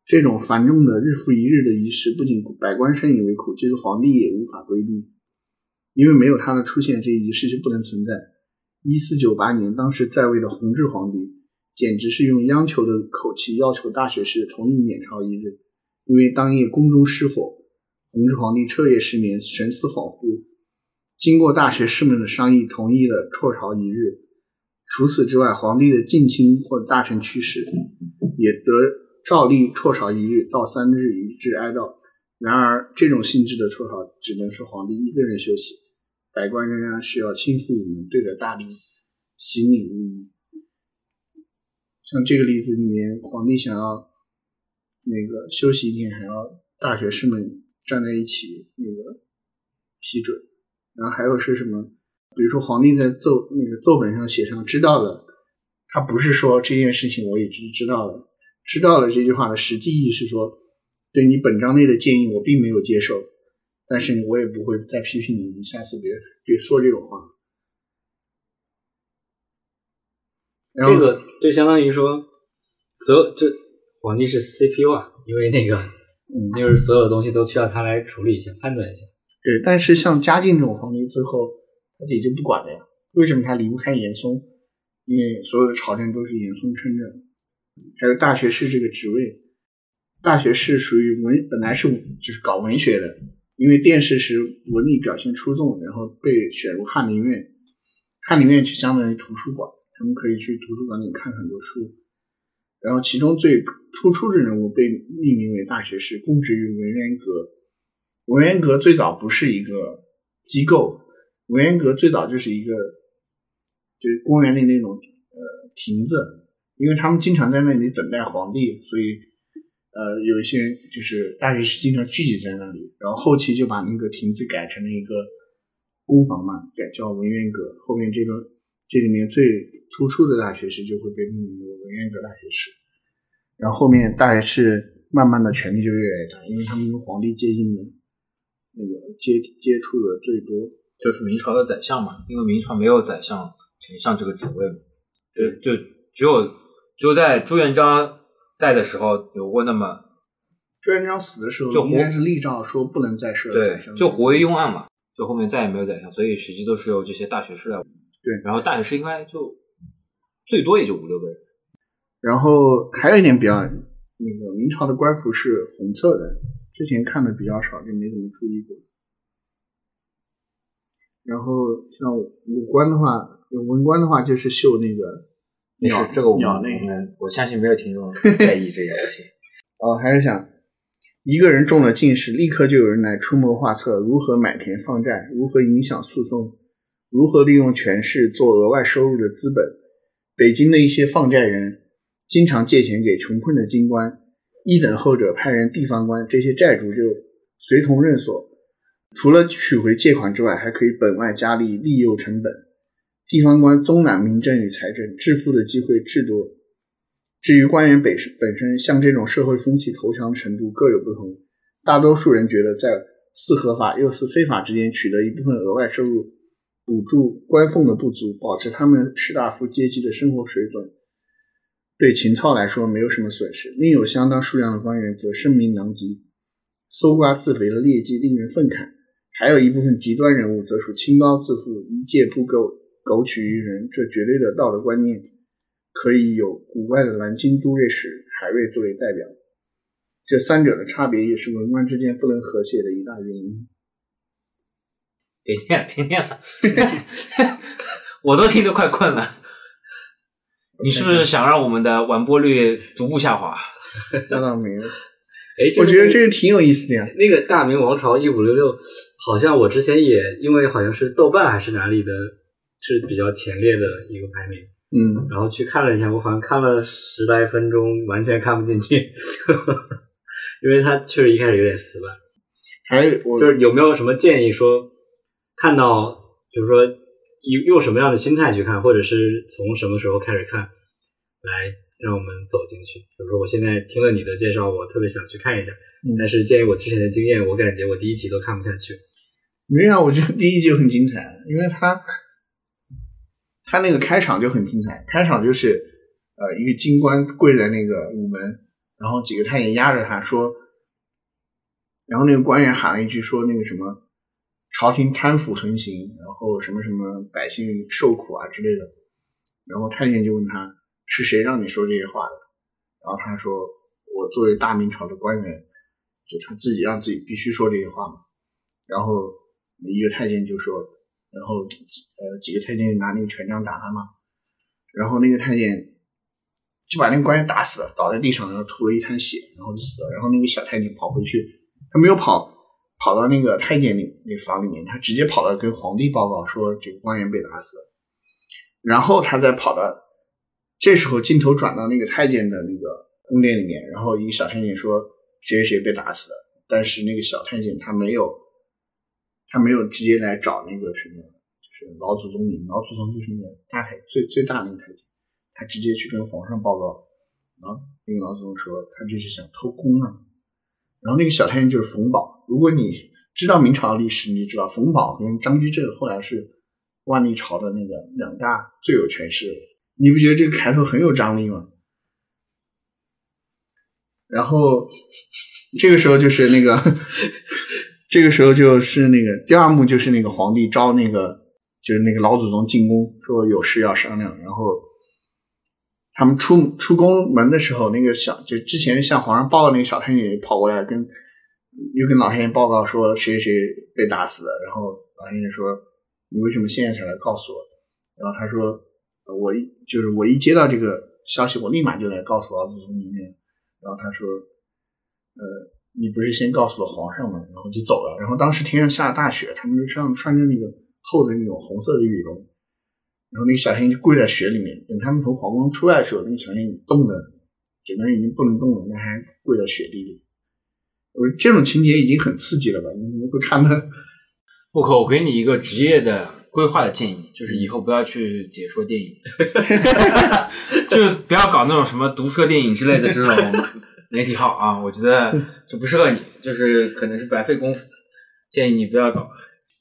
这种繁重的日复一日的仪式，不仅百官深以为苦，就是皇帝也无法规避，因为没有他的出现，这一仪式就不能存在。一四九八年，当时在位的弘治皇帝，简直是用央求的口气要求大学士同意免朝一日，因为当夜宫中失火。弘治皇帝彻夜失眠，神思恍惚，经过大学士们的商议，同意了辍朝一日。除此之外，皇帝的近亲或者大臣去世，也得照例辍朝一日到三日以致哀悼。然而，这种性质的辍朝只能是皇帝一个人休息，百官仍然需要亲赴午门，对着大礼，行礼如仪。像这个例子里面，皇帝想要那个休息一天，还要大学士们。站在一起，那个批准，然后还有是什么？比如说皇帝在奏那个奏本上写上“知道了”，他不是说这件事情我已经知道了，“知道了”这句话的实际意义是说，对你本章内的建议我并没有接受，但是我也不会再批评你，你下次别别说这种话。这个就相当于说，所有就皇帝是 CPU 啊，因为那个。嗯，就是所有东西都需要他来处理一下、判断一下。对，但是像嘉靖这种皇帝，最后他自己就不管了呀。为什么他离不开严嵩？因为所有的朝政都是严嵩撑着。还有大学士这个职位，大学士属于文，本来是就是搞文学的，因为殿试时文理表现出众，然后被选入翰林院。翰林院就相当于图书馆，他们可以去图书馆里看很多书。然后，其中最突出的人物被命名为大学士，供职于文渊阁。文渊阁最早不是一个机构，文渊阁最早就是一个，就是公园里那种呃亭子，因为他们经常在那里等待皇帝，所以呃有一些就是大学士经常聚集在那里。然后后期就把那个亭子改成了一个公房嘛，改叫文渊阁。后面这个这里面最突出的大学士就会被命名为。文渊阁大学士，然后后面大学士慢慢的权力就越来越大，因为他们跟皇帝接近的，那个接接触的最多，就是明朝的宰相嘛，因为明朝没有宰相、丞相这个职位嘛，就就只有只有在朱元璋在的时候有过那么，朱元璋死的时候就应该是立诏说不能再设宰相，就胡惟庸案嘛，就后面再也没有宰相，所以实际都是由这些大学士来，对，然后大学士应该就最多也就五六个人。然后还有一点比较，那个明朝的官服是红色的，之前看的比较少，就没怎么注意过。然后像武官的话，文官的话就是绣那个鸟，这个我们我相信没有听众 在意这件事情。哦，还是想一个人中了进士，立刻就有人来出谋划策，如何买田放债，如何影响诉讼，如何利用权势做额外收入的资本。北京的一些放债人。经常借钱给穷困的京官，一等后者派人地方官，这些债主就随同认所。除了取回借款之外，还可以本外加利，利诱成本。地方官综揽民政与财政，致富的机会至多。至于官员本身本身，像这种社会风气投降程度各有不同。大多数人觉得，在似合法又似非法之间取得一部分额外收入，补助官俸的不足，保持他们士大夫阶级的生活水准。对秦操来说没有什么损失，另有相当数量的官员则声名狼藉，搜刮自肥的劣迹令人愤慨；还有一部分极端人物则属清高自负、一介不苟、苟取于人。这绝对的道德观念，可以有古怪的南京都尉史海瑞作为代表。这三者的差别也是文官之间不能和谐的一大原因。别念，别念了，我都听得快困了。你是不是想让我们的完播率逐步下滑？那倒没有。哎，我觉得这个挺有意思的呀。那个《大明王朝一五六六》，好像我之前也因为好像是豆瓣还是哪里的，是比较前列的一个排名。嗯。然后去看了一下，我好像看了十来分钟，完全看不进去，因为它确实一开始有点死板。还有就是有没有什么建议说，看到，就是说用用什么样的心态去看，或者是从什么时候开始看，来让我们走进去。比如说，我现在听了你的介绍，我特别想去看一下，嗯但是鉴于我之前的经验，我感觉我第一集都看不下去。没有啊，我觉得第一集就很精彩，因为他他那个开场就很精彩，开场就是呃一个金官跪在那个午门，然后几个太监压着他说，然后那个官员喊了一句说那个什么朝廷贪腐横行，然后什么什么百姓受苦啊之类的，然后太监就问他是谁让你说这些话的，然后他说我作为大明朝的官员，就他自己让自己必须说这些话嘛。然后一个太监就说，然后呃几个太监拿那个权杖打他嘛，然后那个太监就把那个官员打死了，倒在地上，然后吐了一滩血，然后就死了。然后那个小太监跑回去，他没有跑跑到那个太监那那房里面，他直接跑到跟皇帝报告说这个官员被打死。了，然后他再跑到，这时候镜头转到那个太监的那个宫殿里面，然后一个小太监说谁谁谁被打死了，但是那个小太监他没有。他没有直接来找那个什么，就是老祖宗你老祖宗就是那个大太最最大那个太监，他直接去跟皇上报告，然后那个老祖宗说他这是想偷功啊，然后那个小太监就是冯保，如果你知道明朝的历史，你就知道冯保跟张居正后来是万历朝的那个两大最有权势的，你不觉得这个开头很有张力吗？然后这个时候就是那个。这个时候就是那个第二幕，就是那个皇帝招那个就是那个老祖宗进宫，说有事要商量。然后他们出出宫门的时候，那个小就之前向皇上报的那个小太监跑过来跟又跟老太监报告说谁谁被打死了。然后老太监说：“你为什么现在才来告诉我？”然后他说：“我一就是我一接到这个消息，我立马就来告诉老祖宗您。”然后他说：“呃。”你不是先告诉了皇上吗？然后就走了。然后当时天上下大雪，他们就上穿着那个厚的那种红色的羽绒，然后那个小太监就跪在雪里面。等他们从皇宫出来的时候，那个小太监冻的整个人已经不能动了，那还跪在雪地里。我说这种情节已经很刺激了吧？你怎么会看的？不可，我给你一个职业的规划的建议，就是以后不要去解说电影，就不要搞那种什么毒舌电影之类的这种。媒体号啊，我觉得这不适合你，就是可能是白费功夫，建议你不要搞。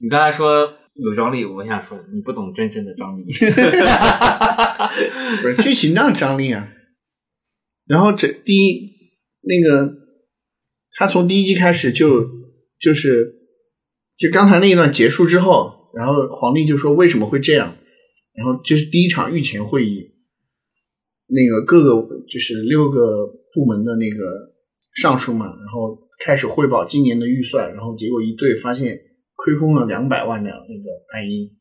你刚才说有张力，我想说你不懂真正的张力，不是剧情上张力啊。然后这第一那个，他从第一季开始就就是就刚才那一段结束之后，然后皇帝就说为什么会这样，然后就是第一场御前会议，那个各个就是六个部门的那个尚书嘛，然后开始汇报今年的预算，然后结果一对发现亏空了两百万两那个白银，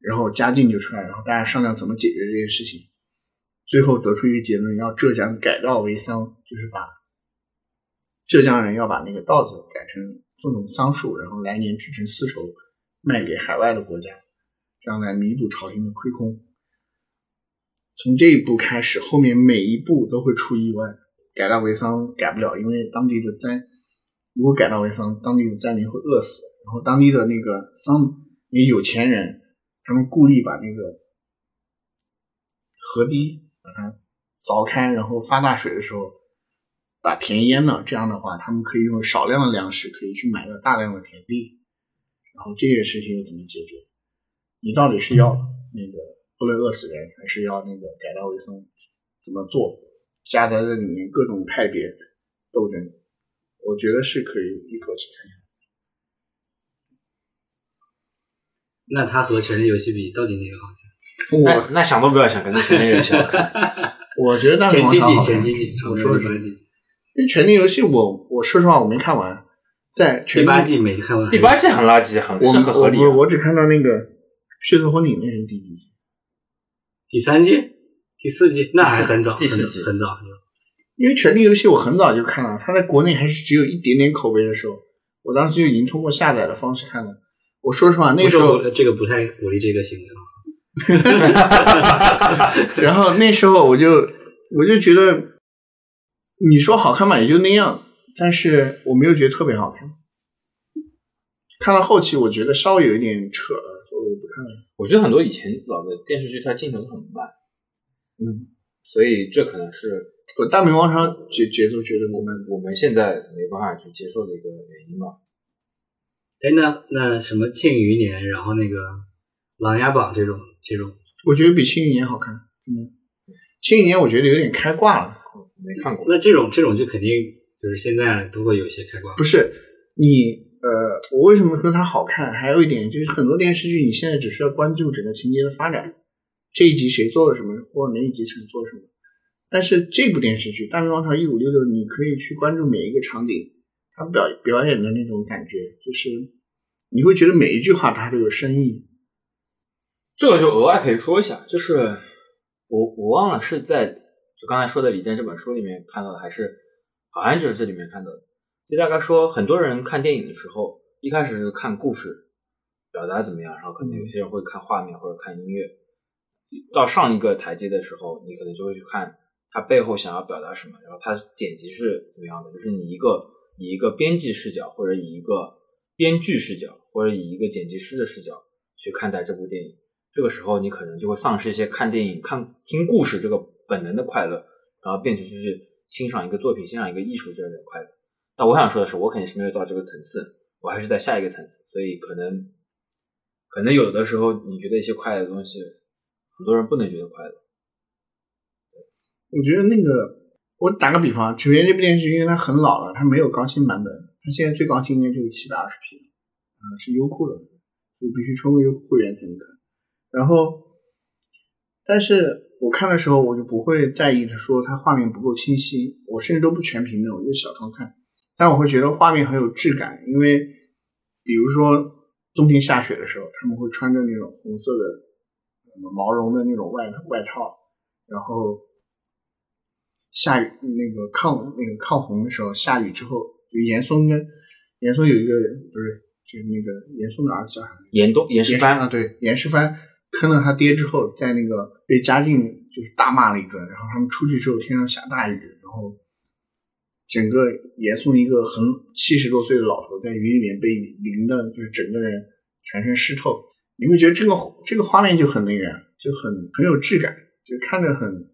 然后嘉靖就出来，然后大家商量怎么解决这件事情，最后得出一个结论，要浙江改稻为桑，就是把浙江人要把那个稻子改成种种桑树，然后来年制成丝绸卖给海外的国家，这样来弥补朝廷的亏空。从这一步开始，后面每一步都会出意外。改稻为桑改不了，因为当地的灾，如果改稻为桑，当地的灾民会饿死。然后当地的那个桑，那有钱人，他们故意把那个河堤把它凿开，然后发大水的时候把田淹了。这样的话，他们可以用少量的粮食可以去买到大量的田地。然后这件事情又怎么解决？你到底是要那个不能饿死人，还是要那个改稻为桑？怎么做？夹杂在里面各种派别斗争，我觉得是可以一口气看下。那它和《权力游戏》比，到底哪个好看？哎，那想都不要想，肯定权力游戏》好看。我觉得大前几季，集，前几季，我说的是是季。因为《权力游戏》我，我说实话我没看完，在第八季没看完，第八季很垃圾，很我是很合理、啊。我我我只看到那个《血色婚礼》那是第几季？第三季、第四季，那还很早，第四季很早很早。因为《权力游戏》我很早就看了，它在国内还是只有一点点口碑的时候，我当时就已经通过下载的方式看了。我说实话，那时候这个不太鼓励这个行为啊。然后那时候我就我就觉得，你说好看吧，也就那样，但是我没有觉得特别好看。看到后期，我觉得稍微有一点扯了，所以我就不看了。我觉得很多以前老的电视剧，它镜头都很慢，嗯，所以这可能是我大明王朝节节奏觉得我们我们现在没办法去接受的一个原因吧。哎，那那什么《庆余年》，然后那个《琅琊榜》这种这种，我觉得比《庆余年》好看，真的。《庆余年》我觉得有点开挂了，没看过，那这种这种就肯定就是现在都会有一些开挂。不是你呃，我为什么说它好看？还有一点就是很多电视剧你现在只需要关注整个情节的发展，这一集谁做了什么，或者哪一集谁做了什么。但是这部电视剧《大明王朝一五六六》，你可以去关注每一个场景，他表表演的那种感觉，就是你会觉得每一句话它都有深意。这个就额外可以说一下，就是我我忘了是在就刚才说的李健这本书里面看到的，还是好像就是这里面看到的。就大概说，很多人看电影的时候，一开始是看故事表达怎么样，然后可能有些人会看画面或者看音乐。到上一个台阶的时候，你可能就会去看他背后想要表达什么，然后他剪辑是怎么样的，就是你一个以一个编辑视角，或者以一个编剧视角，或者以一个剪辑师的视角去看待这部电影。这个时候，你可能就会丧失一些看电影、看听故事这个本能的快乐，然后变成就是欣赏一个作品、欣赏一个艺术这样的快乐。但我想说的是，我肯定是没有到这个层次，我还是在下一个层次，所以可能可能有的时候你觉得一些快乐的东西，很多人不能觉得快乐。我觉得那个，我打个比方，首先这部电视剧因为它很老了，它没有高清版本，它现在最高清应该就是七百二十 P，啊、是优酷的，所以必须充个优酷会员才能看。然后，但是我看的时候，我就不会在意他说它画面不够清晰，我甚至都不全屏的，我就小窗看，但我会觉得画面很有质感，因为比如说冬天下雪的时候，他们会穿着那种红色的毛绒的那种外外套，然后下雨那个抗那个抗洪的时候，下雨之后，就严嵩跟严嵩有一个不是就是那个严嵩的儿子叫啥？严冬严世蕃啊，对，严世蕃坑了他爹之后，在那个被嘉靖就是大骂了一顿，然后他们出去之后天上下大雨，然后整个严嵩一个很七十多岁的老头在雨里面被淋的，就是整个人全身湿透，你会觉得这个这个画面就很那个，就很很有质感，就看着很嗯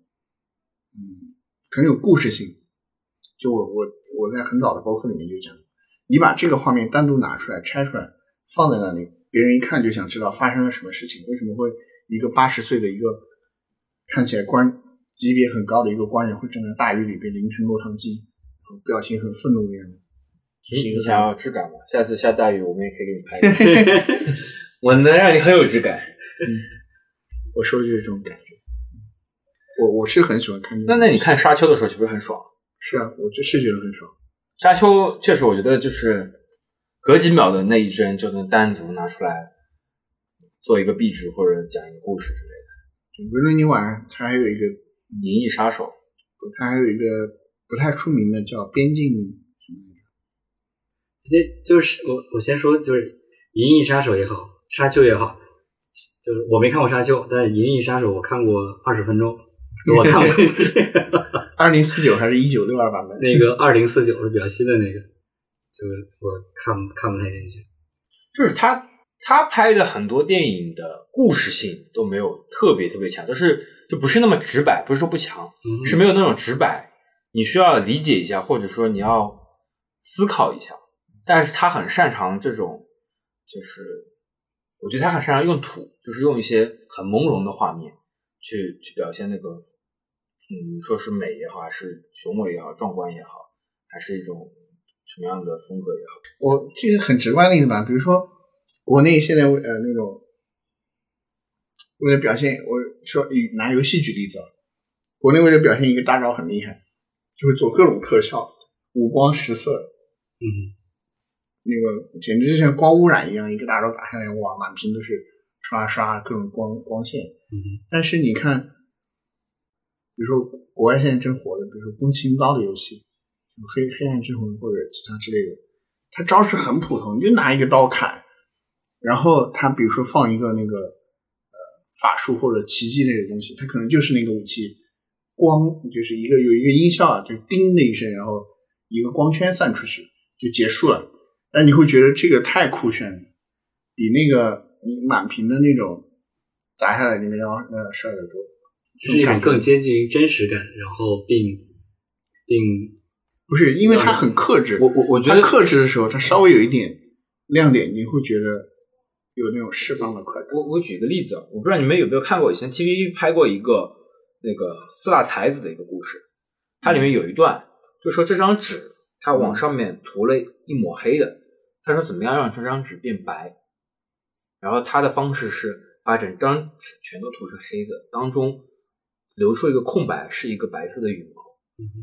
很有故事性。就我我我在很早的播客里面就讲，你把这个画面单独拿出来拆出来放在那里，别人一看就想知道发生了什么事情，为什么会一个八十岁的一个看起来官级别很高的一个官员会站在大雨里被淋成落汤鸡，然后表情很愤怒的样子。这是想要质感吗？下次下大雨，我们也可以给你拍一个，我能让你很有质感。嗯我说的就是这种感觉。我我是很喜欢看。那那你看沙丘的时候，岂不是很爽？是啊，我就是觉得很爽。沙丘确实，我觉得就是隔几秒的那一帧就能单独拿出来做一个壁纸或者讲一个故事之类的。维伦尼瓦他还有一个，《银翼杀手》他还有一个不太出名的叫《边境》什么来着？那就是我我先说，就是《银翼杀手》也好，《沙丘》也好，就是我没看过《沙丘》，但是《银翼杀手》我看过二十分钟，我看过 二零四九还是一九六二版本？那个二零四九是比较新的那个，就是我看看不太进去。就是他他拍的很多电影的故事性都没有特别特别强，就是就不是那么直白，不是说不强，嗯是没有那种直白，你需要理解一下，或者说你要思考一下。但是他很擅长这种，就是我觉得他很擅长用土，就是用一些很朦胧的画面去去表现那个，嗯，说是美也好，还是雄伟也好，壮观也好，还是一种什么样的风格也好。我这个很直观的例子吧，比如说国内现在为呃那种为了表现，我说以拿游戏举例子啊，国内为了表现一个大招很厉害，就会做各种特效，五光十色，嗯，那个简直就像光污染一样，一个大招砸下来，哇，满屏都是刷刷各种光光线。嗯但是你看，比如说国外现在真火的，比如说宫崎英高的游戏，什么黑黑暗之魂或者其他之类的，它招式很普通，你就拿一个刀砍，然后它比如说放一个那个呃法术或者奇迹类的东西，它可能就是那个武器光，就是一个有一个音效啊，就叮的一声，然后一个光圈散出去就结束了。但你会觉得这个太酷炫了，比那个你满屏的那种砸下来那个要那要帅得多。就是一种更接近于真实感，然后并并不是，因为它很克制。我我我觉得克制的时候，它稍微有一点亮点，你会觉得有那种释放的快感。我我举个例子啊，我不知道你们有没有看过以前 TVB 拍过一个那个四大才子的一个故事，它里面有一段就说这张纸它往上面涂了一抹黑的，他说怎么样让这张纸变白，然后他的方式是把整张纸全都涂成黑色，当中留出一个空白，是一个白色的羽毛。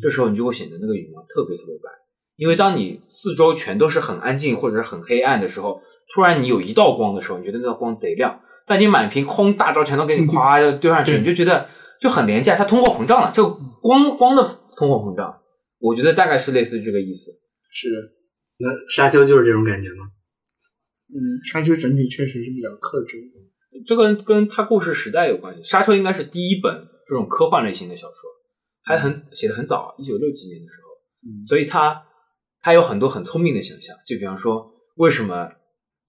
这时候你就会显得那个羽毛特别特别白，因为当你四周全都是很安静或者是很黑暗的时候，突然你有一道光的时候，你觉得那道光贼亮，但你满屏空大招全都给你夸 就丢上去，你就觉得就很廉价，它通货膨胀了，这光光的通货膨胀，我觉得大概是类似于这个意思。是，那沙丘就是这种感觉吗？嗯，沙丘整体确实是比较克制。这个跟它故事时代有关系，《沙丘》应该是第一本这种科幻类型的小说，还很写的很早，一九六几年的时候，嗯所以他他有很多很聪明的想象，就比方说为什么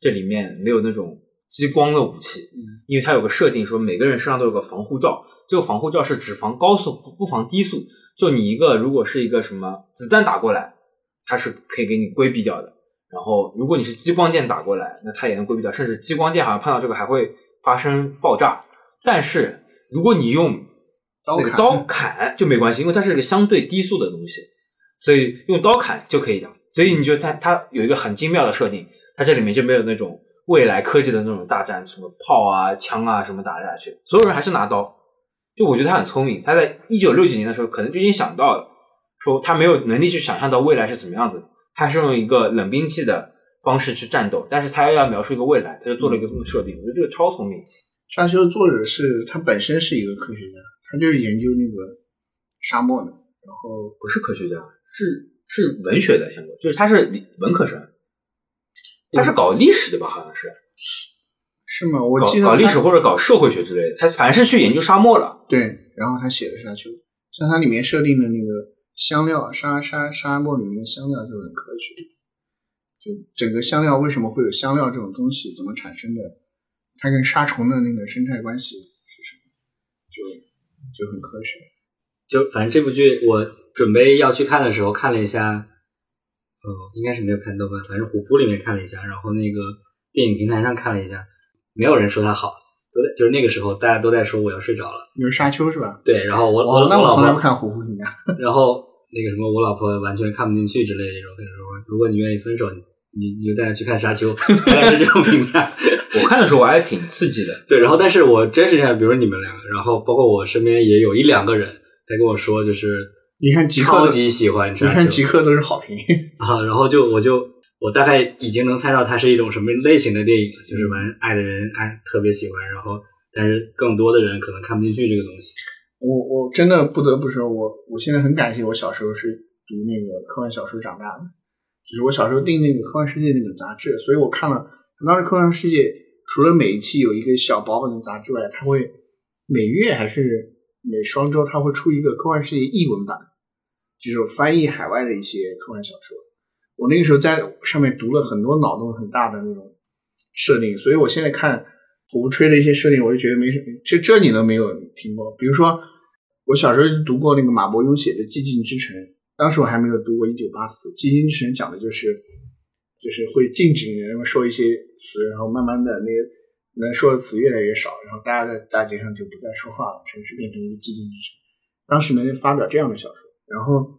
这里面没有那种激光的武器，嗯因为它有个设定说每个人身上都有个防护罩，这个防护罩是只防高速不不防低速，就你一个如果是一个什么子弹打过来，它是可以给你规避掉的。然后，如果你是激光剑打过来，那它也能规避掉，甚至激光剑好像碰到这个还会发生爆炸。但是如果你用刀砍那个刀砍就没关系，因为它是一个相对低速的东西，所以用刀砍就可以打。所以你觉得它它有一个很精妙的设定，它这里面就没有那种未来科技的那种大战，什么炮啊、枪啊什么打来打去，所有人还是拿刀。就我觉得他很聪明，他在一九六几年的时候可能就已经想到了，说他没有能力去想象到未来是什么样子，他是用一个冷兵器的方式去战斗，但是他要描述一个未来，他就做了一个这么设定，我觉得这个超聪明。沙丘的作者是他本身是一个科学家，他就是研究那个沙漠的，然后不是科学家，是是文学的相关，就是他是文科生，他是搞历史的吧？好像是是吗？我搞记得他搞历史或者搞社会学之类的，他反正是去研究沙漠了。对，然后他写的沙丘，像它里面设定的那个香料，沙沙沙漠里面的香料就很科学，就整个香料为什么会有香料这种东西，怎么产生的，它跟沙虫的那个生态关系是什么，就就很科学。就反正这部剧我准备要去看的时候看了一下，呃，应该是没有看豆瓣，反正虎扑里面看了一下，然后那个电影平台上看了一下，没有人说它好，都在就是那个时候大家都在说我要睡着了，你是沙丘是吧？对，然后我我哦，那我从来不，看虎扑评价。然后那个什么我老婆完全看不进去之类的这种，跟说如果你愿意分手，你你就带她去看沙丘，大概是这种评价。我看的时候我还挺刺激的，对，然后但是我真实这样，比如说你们两个，然后包括我身边也有一两个人在跟我说，就是你看极客超级喜欢你沙丘看极客都是好评。啊，然后就我就我大概已经能猜到它是一种什么类型的电影了，就是反正爱的人爱特别喜欢，然后但是更多的人可能看不进去这个东西。我我真的不得不说，我我现在很感谢我小时候是读那个科幻小说长大的，就是我小时候订那个科幻世界那本杂志，所以我看了当时科幻世界除了每一期有一个小薄本的杂志外，它会每月还是每双周它会出一个科幻世界译文版，就是翻译海外的一些科幻小说。我那个时候在上面读了很多脑洞很大的那种设定，所以我现在看胡吹的一些设定，我就觉得没什么，这这你都没有听过。比如说，我小时候就读过那个马伯庸写的《寂静之城》，当时我还没有读过《一九八四》。《寂静之城》讲的就是，就是会禁止人们说一些词，然后慢慢的那些能说的词越来越少，然后大家在大街上就不再说话了，城市变成一个寂静之城。当时能发表这样的小说，然后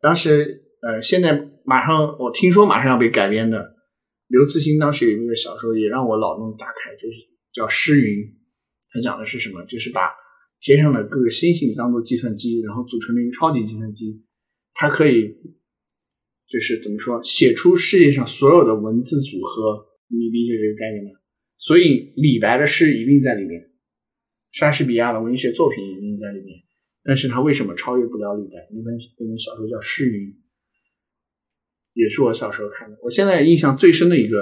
当时呃，现在马上我听说马上要被改编的。刘慈欣当时有一个小说也让我脑洞大开，就是叫《诗云》，它讲的是什么？就是把天上的各个星星当做计算机，然后组成了一个超级计算机，它可以就是怎么说，写出世界上所有的文字组合。你理解这个概念吗？所以李白的诗一定在里面，莎士比亚的文学作品一定在里面，但是他为什么超越不了李白？那本那本小说叫《诗云》。也是我小时候看的，我现在印象最深的一个，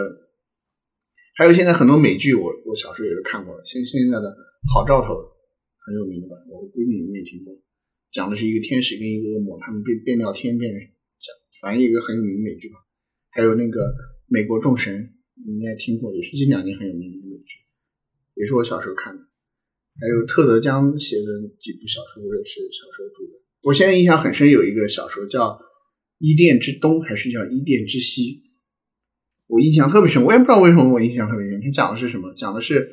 还有现在很多美剧我，我小时候也都看过。现现在的《好兆头》很有名的吧？我估计你们也听过，讲的是一个天使跟一个恶魔，他们变变到天变讲，反正一个很有名的美剧吧。还有那个美国众神》，你应该听过，也是近两年很有名的一个美剧，也是我小时候看的。还有特德·江写的几部小说，我也是小时候读的。我现在印象很深，有一个小说叫《伊甸之东》，还是叫《伊甸之西》，我印象特别深。我也不知道为什么我印象特别深。它讲的是什么？讲的是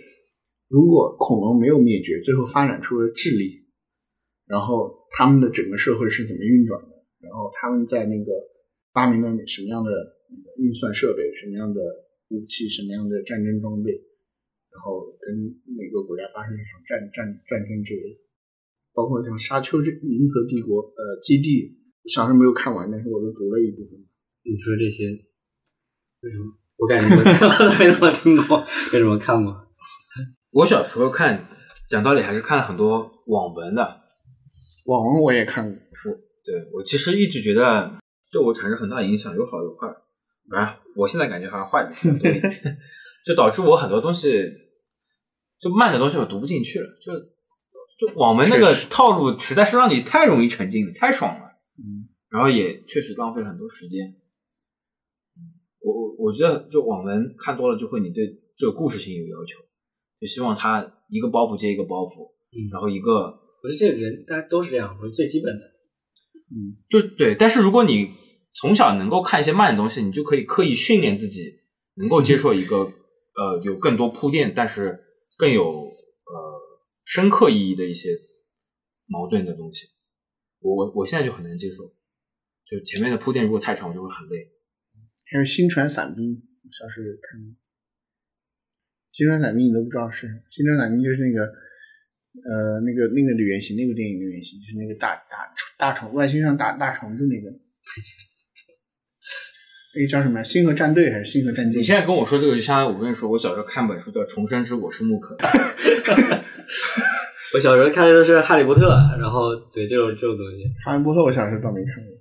如果恐龙没有灭绝，最后发展出了智力，然后他们的整个社会是怎么运转的？然后他们在那个发明了什么样的运算设备、什么样的武器、什么样的战争装备？然后跟哪个国家发生一场战战战争之类的，包括像《沙丘》这《银河帝国》呃，《基地》，小时候没有看完，但是我都读了一部分。你说这些为什么？我感觉 没怎么听过，没怎么看过？我小时候看，讲道理还是看了很多网文的。网文我也看过，是对我其实一直觉得对我产生很大影响，有好有坏。反正我现在感觉还是坏的多一点。就导致我很多东西，就慢的东西我读不进去了。就就网文那个套路，实在是让你太容易沉浸了，太爽了。嗯，然后也确实浪费了很多时间。我我我觉得，就网文看多了，就会你对这个故事性有要求，就希望它一个包袱接一个包袱，嗯，然后一个，我觉得这人大家都是这样，我是最基本的。嗯，就对。但是如果你从小能够看一些慢的东西，你就可以刻意训练自己，能够接受一个。呃，有更多铺垫，但是更有呃深刻意义的一些矛盾的东西，我我我现在就很难接受，就前面的铺垫如果太长，我就会很累。还有《星船伞兵》，我小时候看过，《星船伞兵》你都不知道是《星船伞兵》，就是那个呃那个那个的原型，那个电影的原型，就是那个大大大虫外星上打大虫子那个。那个叫什么？星河战队还是星河战舰？你现在跟我说这个，就相当于我跟你说，我小时候看本书叫《重生之我是木可》。我小时候看的都是《哈利波特》，然后对这种这种东西，《哈利波特》我小时候倒没看过，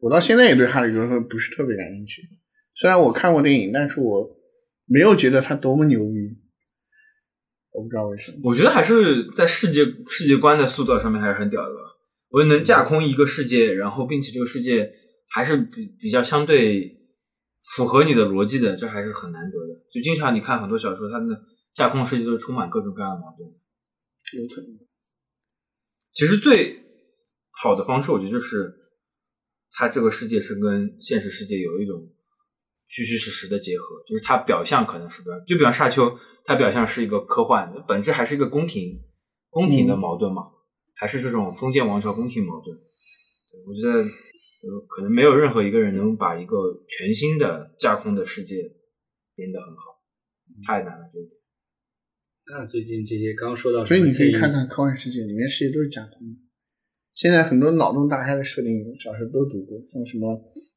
我到现在也对《哈利波特》不是特别感兴趣。虽然我看过电影，但是我没有觉得他多么牛逼。我不知道为什么。我觉得还是在世界世界观的塑造上面还是很屌的吧。我能架空一个世界，然后并且这个世界。还是比比较相对符合你的逻辑的，这还是很难得的。就经常你看很多小说，它的架空世界都是充满各种各样的矛盾。有可能。其实最好的方式，我觉得就是它这个世界是跟现实世界有一种虚虚实实的结合。就是它表象可能是个，就比方沙丘，它表象是一个科幻，本质还是一个宫廷宫廷的矛盾嘛，还是这种封建王朝宫廷矛盾。我觉得。就可能没有任何一个人能把一个全新的架空的世界编得很好，太难了这一点。那最近这些刚说到，所以你可以看看科幻世界里面世界都是架空的。现在很多脑洞大开的设定，小时候都读过，像什么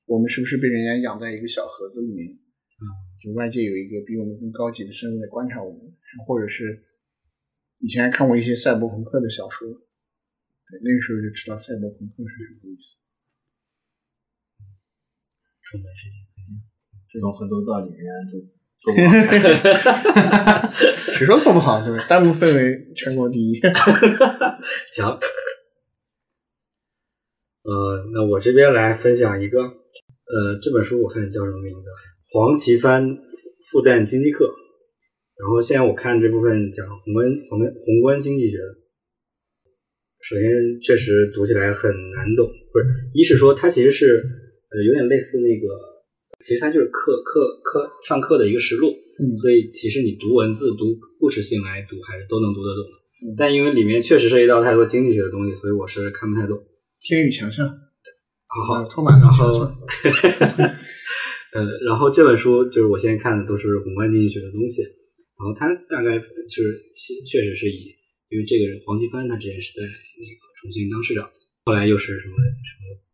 我们是不是被人家养在一个小盒子里面？啊，就外界有一个比我们更高级的生物在观察我们，或者是以前还看过一些赛博朋克的小说，对，那个时候就知道赛博朋克是什么意思。出门事情很像，这种很多道理人家都做不好。谁说做不好？是吧？弹幕氛围全国第一。行。呃，那我这边来分享一个，呃，这本书我看叫什么名字？黄奇帆复旦经济课。然后现在我看这部分讲宏观宏观宏观经济学的。首先，确实读起来很难懂，不是？一是说它其实是。呃，有点类似那个，其实它就是课课课上课的一个实录，嗯，所以其实你读文字、读故事性来读，还是都能读得懂的。但因为里面确实涉及到太多经济学的东西，所以我是看不太懂。天宇强盛，好，托马斯强项。呃，然后这本书就是我现在看的都是宏观经济学的东西，然后它大概就是确实是以，因为这个人黄奇帆他之前是在那个重庆当市长，后来又是什么什么。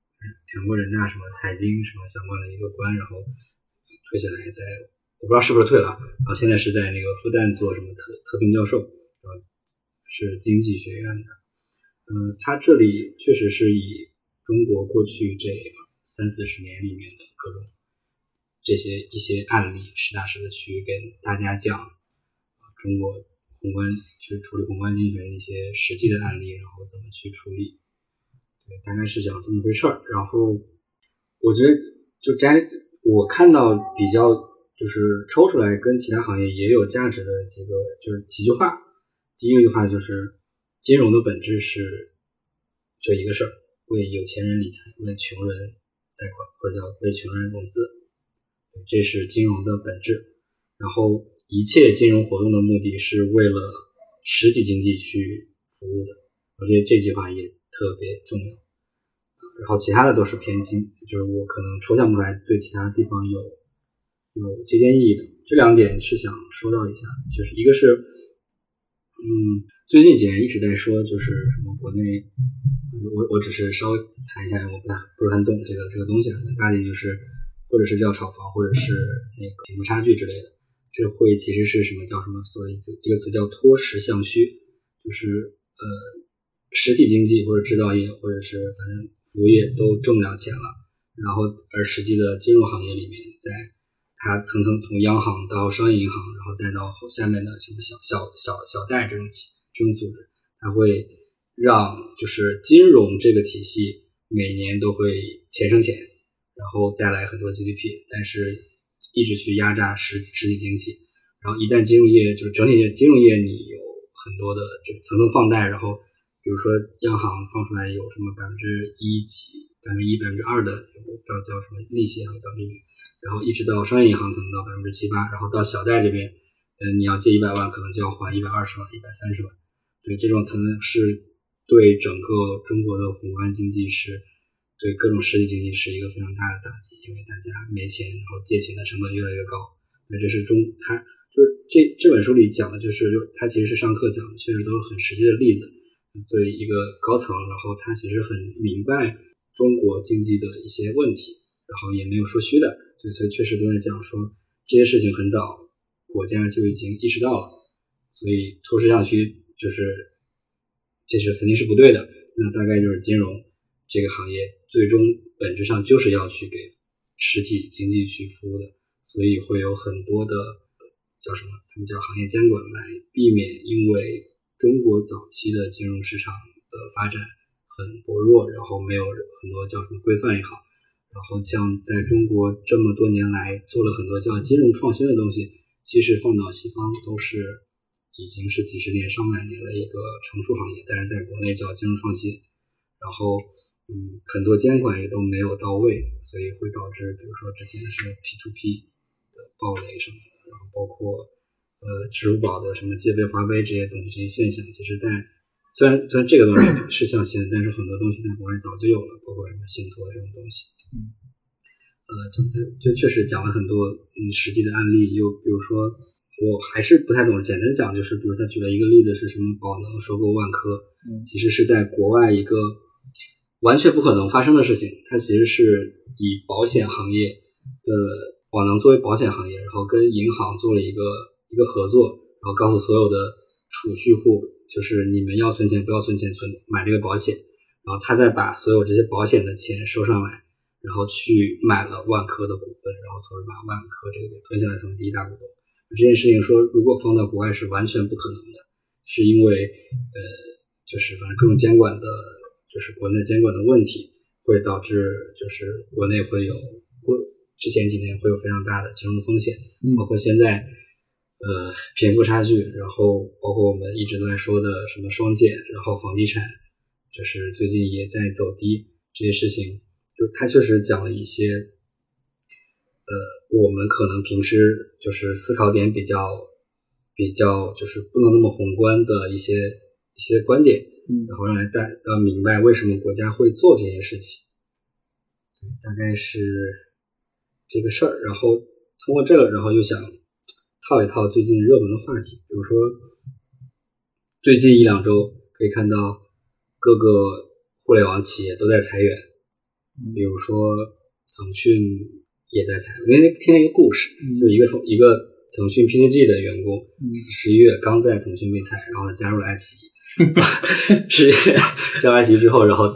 全国人大什么财经什么相关的一个官，然后退下来，在我不知道是不是退了，然后现在是在那个复旦做什么特特聘教授，呃，是经济学院的。嗯，他这里确实是以中国过去这三四十年里面的各种这些一些案例，实打实的去跟大家讲中国宏观去处理宏观经济学的一些实际的案例，然后怎么去处理。大概是讲这么回事儿，然后我觉得就摘我看到比较就是抽出来跟其他行业也有价值的几个就是几句话。第一句话就是金融的本质是就一个事儿，为有钱人理财，为穷人贷款或者叫为穷人融资，这是金融的本质。然后一切金融活动的目的是为了实体经济去服务的，我觉得这句话也特别重要。然后其他的都是偏经，就是我可能抽象不出来对其他地方有有借鉴意义的。这两点是想说到一下，就是一个是，嗯，最近几年一直在说，就是什么国内，我我只是稍微谈一下，我不太不是很懂这个这个东西，大体就是或者是叫炒房，或者是那个贫富差距之类的，这会其实是什么叫什么？所谓一个词叫脱实向虚，就是呃。实体经济或者制造业，或者是反正服务业都挣不了钱了，然后而实际的金融行业里面，在它层层从央行到商业银行，然后再到下面的什么小小小小贷这种企这种组织，它会让就是金融这个体系每年都会钱生钱，然后带来很多 GDP，但是一直去压榨实实体经济，然后一旦金融业就是整体金融业你有很多的这个层层放贷，然后。比如说，央行放出来有什么百分之一几、百分之一、百分之二的，我不知道叫什么利息，还是叫利率，然后一直到商业银行可能到百分之七八，然后到小贷这边，嗯，你要借一百万，可能就要还一百二十万、一百三十万。对这种层是对整个中国的宏观经济是，对各种实体经济是一个非常大的打击，因为大家没钱，然后借钱的成本越来越高。那这是中，他就是这这本书里讲的，就是他其实是上课讲的，确实都是很实际的例子。作为一个高层，然后他其实很明白中国经济的一些问题，然后也没有说虚的，所以确实都在讲说这些事情很早国家就已经意识到了，所以脱实向虚就是这是肯定是不对的。那大概就是金融这个行业最终本质上就是要去给实体经济去服务的，所以会有很多的叫什么，他们叫行业监管来避免因为。中国早期的金融市场的发展很薄弱，然后没有很多叫什么规范也好，然后像在中国这么多年来做了很多叫金融创新的东西，其实放到西方都是已经是几十年、上百年的一个成熟行业，但是在国内叫金融创新，然后嗯，很多监管也都没有到位，所以会导致比如说之前是 P to P 的暴雷什么的，然后包括。呃，支付宝的什么借呗、花呗这些东西，这些现象，其实，在虽然虽然这个东西是向新的，但是很多东西在国外早就有了，包括什么信托这种东西。嗯，呃，就就就确实讲了很多嗯实际的案例，又比如说，我还是不太懂，简单讲就是，比如他举了一个例子是什么，宝能收购万科，嗯，其实是在国外一个完全不可能发生的事情，它其实是以保险行业的宝能作为保险行业，然后跟银行做了一个。一个合作，然后告诉所有的储蓄户，就是你们要存钱不要存钱，存买这个保险，然后他再把所有这些保险的钱收上来，然后去买了万科的股份，然后从而把万科这个给吞下来成为第一大股东。这件事情说，如果放到国外是完全不可能的，是因为呃，就是反正各种监管的，就是国内监管的问题，会导致就是国内会有过之前几年会有非常大的金融风险，包括现在。呃，贫富差距，然后包括我们一直都在说的什么双减，然后房地产就是最近也在走低，这些事情，就他确实讲了一些，呃，我们可能平时就是思考点比较比较就是不能那么宏观的一些一些观点，嗯，然后让大要明白为什么国家会做这件事情，大概是这个事儿，然后通过这个，然后又想。套一套最近热门的话题，比如说最近一两周可以看到各个互联网企业都在裁员，比如说腾讯也在裁。因为听了一个故事，就一个腾一个腾讯 PCG 的员工，十一月刚在腾讯被裁，然后加入了爱奇艺。十一月加入爱奇艺之后，然后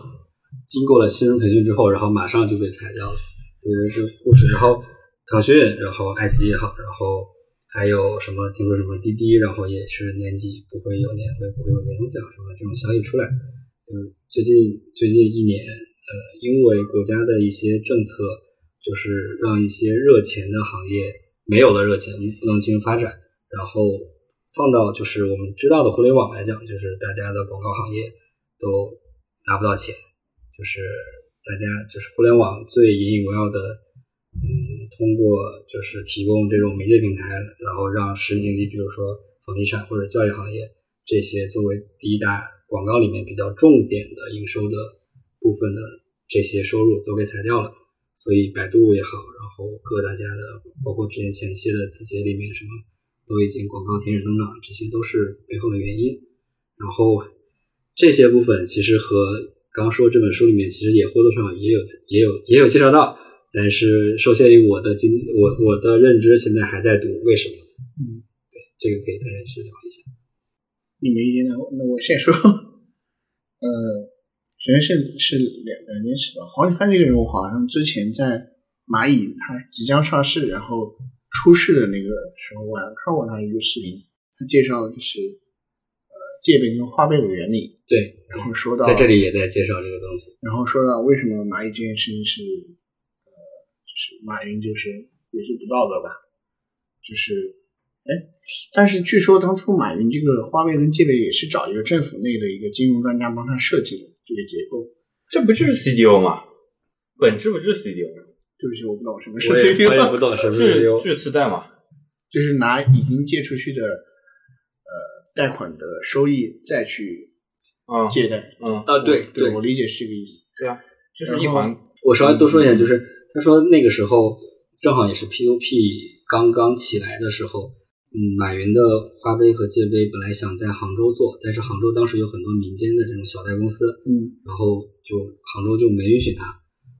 经过了新人腾讯之后，然后马上就被裁掉了。就是这个故事。然后腾讯，然后爱奇艺好，然后。还有什么？听说什么滴滴，然后也是年底不会有年会，不会有年终奖什么这种消息出来。嗯，最近最近一年，呃，因为国家的一些政策，就是让一些热钱的行业没有了热钱，不能进行发展，然后放到就是我们知道的互联网来讲，就是大家的广告行业都拿不到钱，就是大家就是互联网最引以为傲的，嗯，通过就是提供这种媒介平台，然后让实体经济，比如说房地产或者教育行业这些作为第一大广告里面比较重点的营收的部分的这些收入都被裁掉了。所以百度也好，然后各大家的，包括之前前期的字节里面什么，都已经广告停止增长，这些都是背后的原因。然后这些部分其实和刚刚说这本书里面其实也或多或少也有也有也有介绍到，但是受限于我的经济我我的认知，现在还在读为什么？嗯，对，这个可以大家去聊一下。你没意见那那我先说，呃。首先是是两两件事吧。黄立帆这个人，我好像之前在蚂蚁他即将上市，然后出事的那个时候，我还看过他一个视频，他介绍就是呃界面跟花呗的原理。对，然后说到在这里也在介绍这个东西，然后说到为什么蚂蚁这件事情是是马云就是也是不道德吧，就是哎，但是据说当初马云这个花呗跟界面也是找一个政府内的一个金融专家帮他设计的。这个结构，这不就是 CDO 吗？本质不就是 CDO 吗？对不起，我不懂什么是 CDO，我也不懂什么是是 CDO。就是次贷嘛。就是拿已经借出去的呃贷款的收益再去啊借贷。嗯，啊，对对，我理解是这个意思。对啊，就是一环。我稍微多说一点，就是他说那个时候正好也是 P to P 刚刚起来的时候，嗯，马云的花呗和借呗本来想在杭州做，但是杭州当时有很多民间的这种小贷公司，嗯，然后就杭州就没允许他，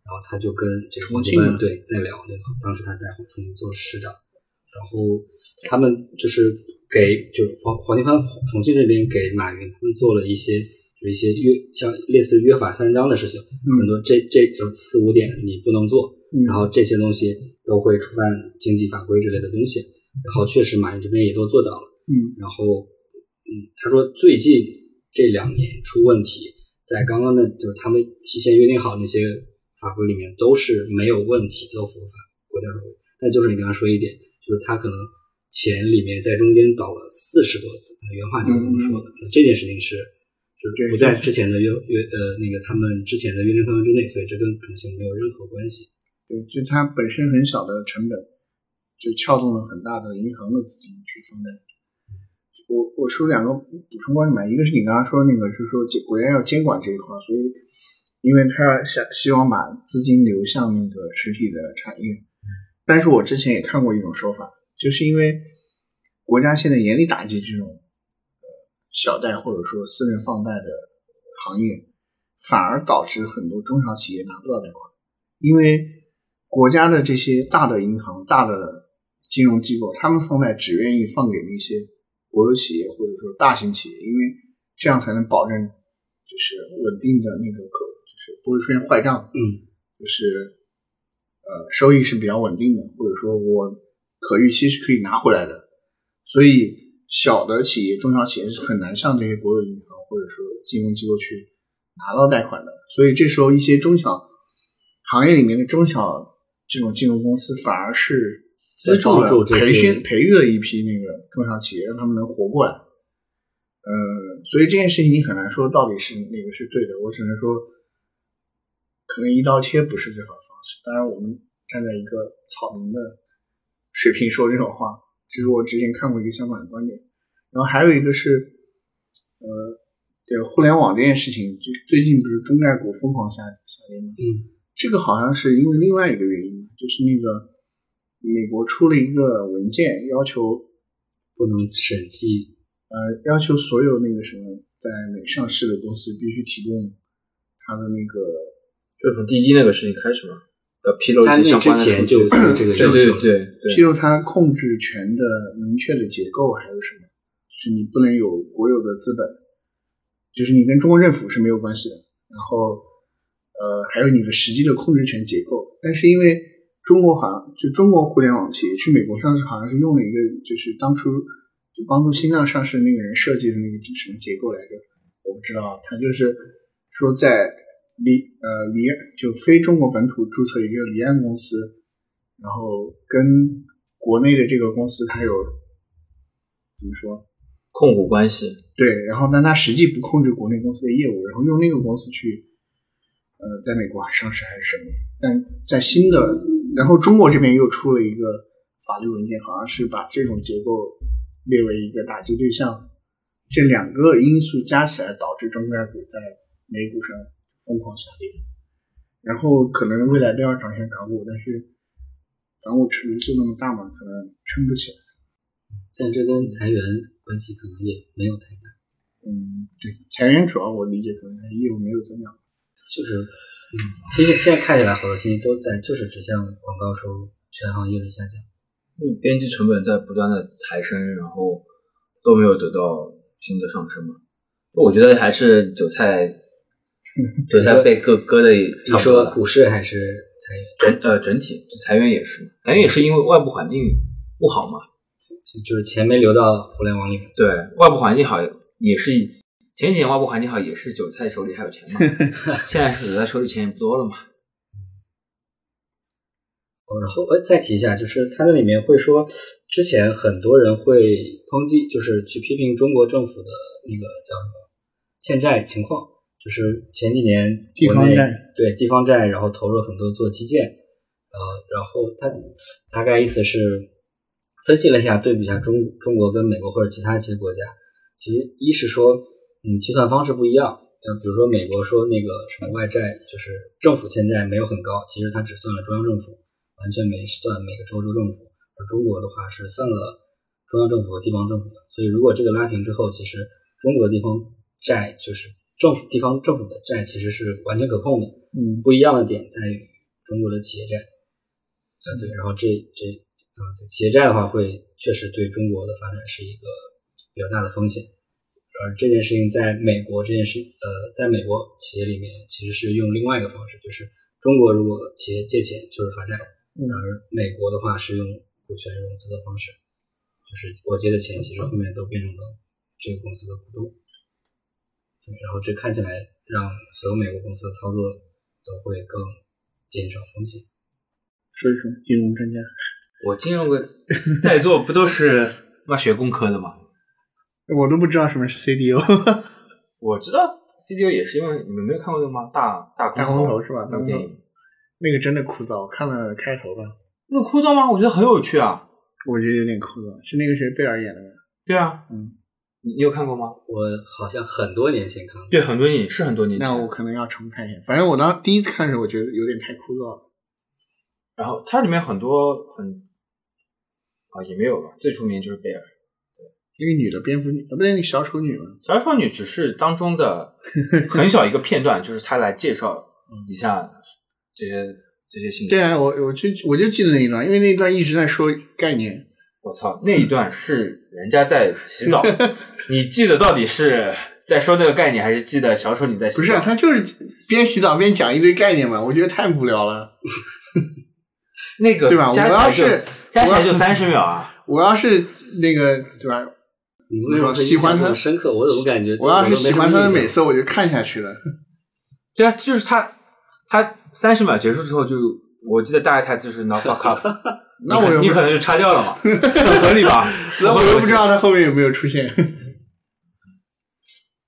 然后他就跟这个黄金帆对在聊，对，当时他在重庆做市长，然后他们就是给就黄黄金帆重庆这边给马云他们做了一些就一些约像类似约法三章的事情，很多这这就四五点你不能做，嗯然后这些东西都会触犯经济法规之类的东西，然后确实马云这边也都做到了。嗯然后，嗯，他说最近这两年出问题，在刚刚的就是他们提前约定好那些法规里面都是没有问题，都符合法国家法规。但就是你刚刚说一点，就是他可能钱里面在中间倒了四十多次，他原话就是这么说的。那这件事情是就是不在之前的约约呃那个他们之前的约定范围之内，所以这跟重庆没有任何关系。对，就它本身很小的成本，就撬动了很大的银行的资金去放贷。我我说两个补充观点吧，一个是你刚刚说那个，就是说监国家要监管这一块，所以因为他想希望把资金流向那个实体的产业。但是我之前也看过一种说法，就是因为国家现在严厉打击这种小贷或者说私人放贷的行业，反而导致很多中小企业拿不到贷款，因为国家的这些大的银行、大的金融机构，他们放贷只愿意放给那些国有企业或者说大型企业，因为这样才能保证就是稳定的那个可就是不会出现坏账，嗯，就是呃收益是比较稳定的，或者说我可预期是可以拿回来的，所以小的企业、中小企业是很难向这些国有银行或者说金融机构去拿到贷款的，所以这时候一些中小行业里面的中小这种金融公司反而是资助了培训培育了一批那个中小企业，让他们能活过来。呃，所以这件事情你很难说到底是哪个是对的，我只能说，可能一刀切不是最好的方式。当然，我们站在一个草民的水平说这种话，这是我之前看过一个相反的观点。然后还有一个是，呃，对互联网这件事情，就最近不是中概股疯狂下下跌吗？嗯，这个好像是因为另外一个原因，就是那个美国出了一个文件，要求不能审计呃要求所有那个什么在美上市的公司必须提供它的那个就从滴滴那个事情开始嘛，呃披露一些相关的之前就这个要求，对对对对披露它控制权的明确的结构，还有什么？就是你不能有国有的资本，就是你跟中国政府是没有关系的。然后，呃，还有你的实际的控制权结构。但是因为中国好像就中国互联网企业去美国上市，好像是用了一个就是当初就帮助新浪上市那个人设计的那个什么结构来着，我不知道。他就是说在离呃离就非中国本土注册一个离岸公司，然后跟国内的这个公司它有怎么说？控股关系，对，然后但他实际不控制国内公司的业务，然后用那个公司去呃在美国上市还是什么？但在新的，然后中国这边又出了一个法律文件，好像是把这种结构列为一个打击对象。这两个因素加起来导致中概股在美股上疯狂下跌，然后可能未来都要转向港股，但是港股池子就那么大嘛，可能撑不起来。但这跟裁员关系可能也没有太大。嗯，对，裁员主要我理解可能是业务没有增长，就是，嗯，其实现在看起来好多信息都在就是指向广告收入全行业的下降。嗯，编辑成本在不断的抬升，然后都没有得到新的上升嘛。我觉得还是韭菜，韭菜被割割的你说股市还是裁员？整呃整体裁员也是，裁员也是因为外部环境不好嘛。就就是钱没流到互联网里面。对外部环境好也是前几年外部环境好也是韭菜手里还有钱嘛，现在是韭菜手里钱也不多了嘛。哦，然后呃再提一下，就是它那里面会说，之前很多人会抨击，就是去批评中国政府的那个叫什么欠债情况，就是前几年地方债对地方债，然后投入很多做基建，呃，然后他大概意思是分析了一下，对比一下中中国跟美国或者其他一些国家，其实一是说，嗯，计算方式不一样，呃，比如说美国说那个什么外债，就是政府欠债没有很高，其实它只算了中央政府，完全没算每个州州政府，而中国的话是算了中央政府和地方政府的，所以如果这个拉平之后，其实中国的地方债就是政府地方政府的债其实是完全可控的，嗯。不一样的点在于中国的企业债，呃对，然后这这啊对企业债的话会确实对中国的发展是一个比较大的风险，而这件事情在美国这件事呃在美国企业里面其实是用另外一个方式，就是中国如果企业借钱就是发债，嗯而美国的话是用股权融资的方式，就是我借的钱其实后面都变成了这个公司的股东。对，然后这看起来让所有美国公司的操作都会更减少风险。说一说金融专家，我金融个在座不都是妈学工科的吗？我都不知道什么是 CDO，我知道 CDO 也是因为你们没有看过那个吗？大大大空头是吧？那个电影，那个真的枯燥，我看了开头吧，那个枯燥吗？我觉得很有趣啊。我觉得有点枯燥，是那个谁贝尔演的吗？对啊，嗯，你你有看过吗？我好像很多年前看过，对，很多年是很多年前。那我可能要重看一下。反正我当第一次看的时候，我觉得有点太枯燥了。然后它里面很多很啊也没有吧，最出名就是贝尔。那个女的蝙蝠女，啊，不对，那个小丑女嘛。小丑女只是当中的 很小一个片段，就是她来介绍一下这些这些信息。对啊，我我就我就记得那一段，因为那一段一直在说概念。我操，那一段是人家在洗澡，你记得到底是在说那个概念，还是记得小丑女在洗澡？不是，他就是边洗澡边讲一堆概念嘛，我觉得太无聊了。那个对吧我要是加起来就三十秒啊！我要是那个对吧？你为什么喜欢他深刻？我怎么感觉我要是喜欢他的美美色，我就看下去了。对啊，就是他他三十秒结束之后就，我记得大概台词是 “not fuck up”，那我你可能就擦掉了嘛，很合理吧？那我又不知道他后面有没有出现。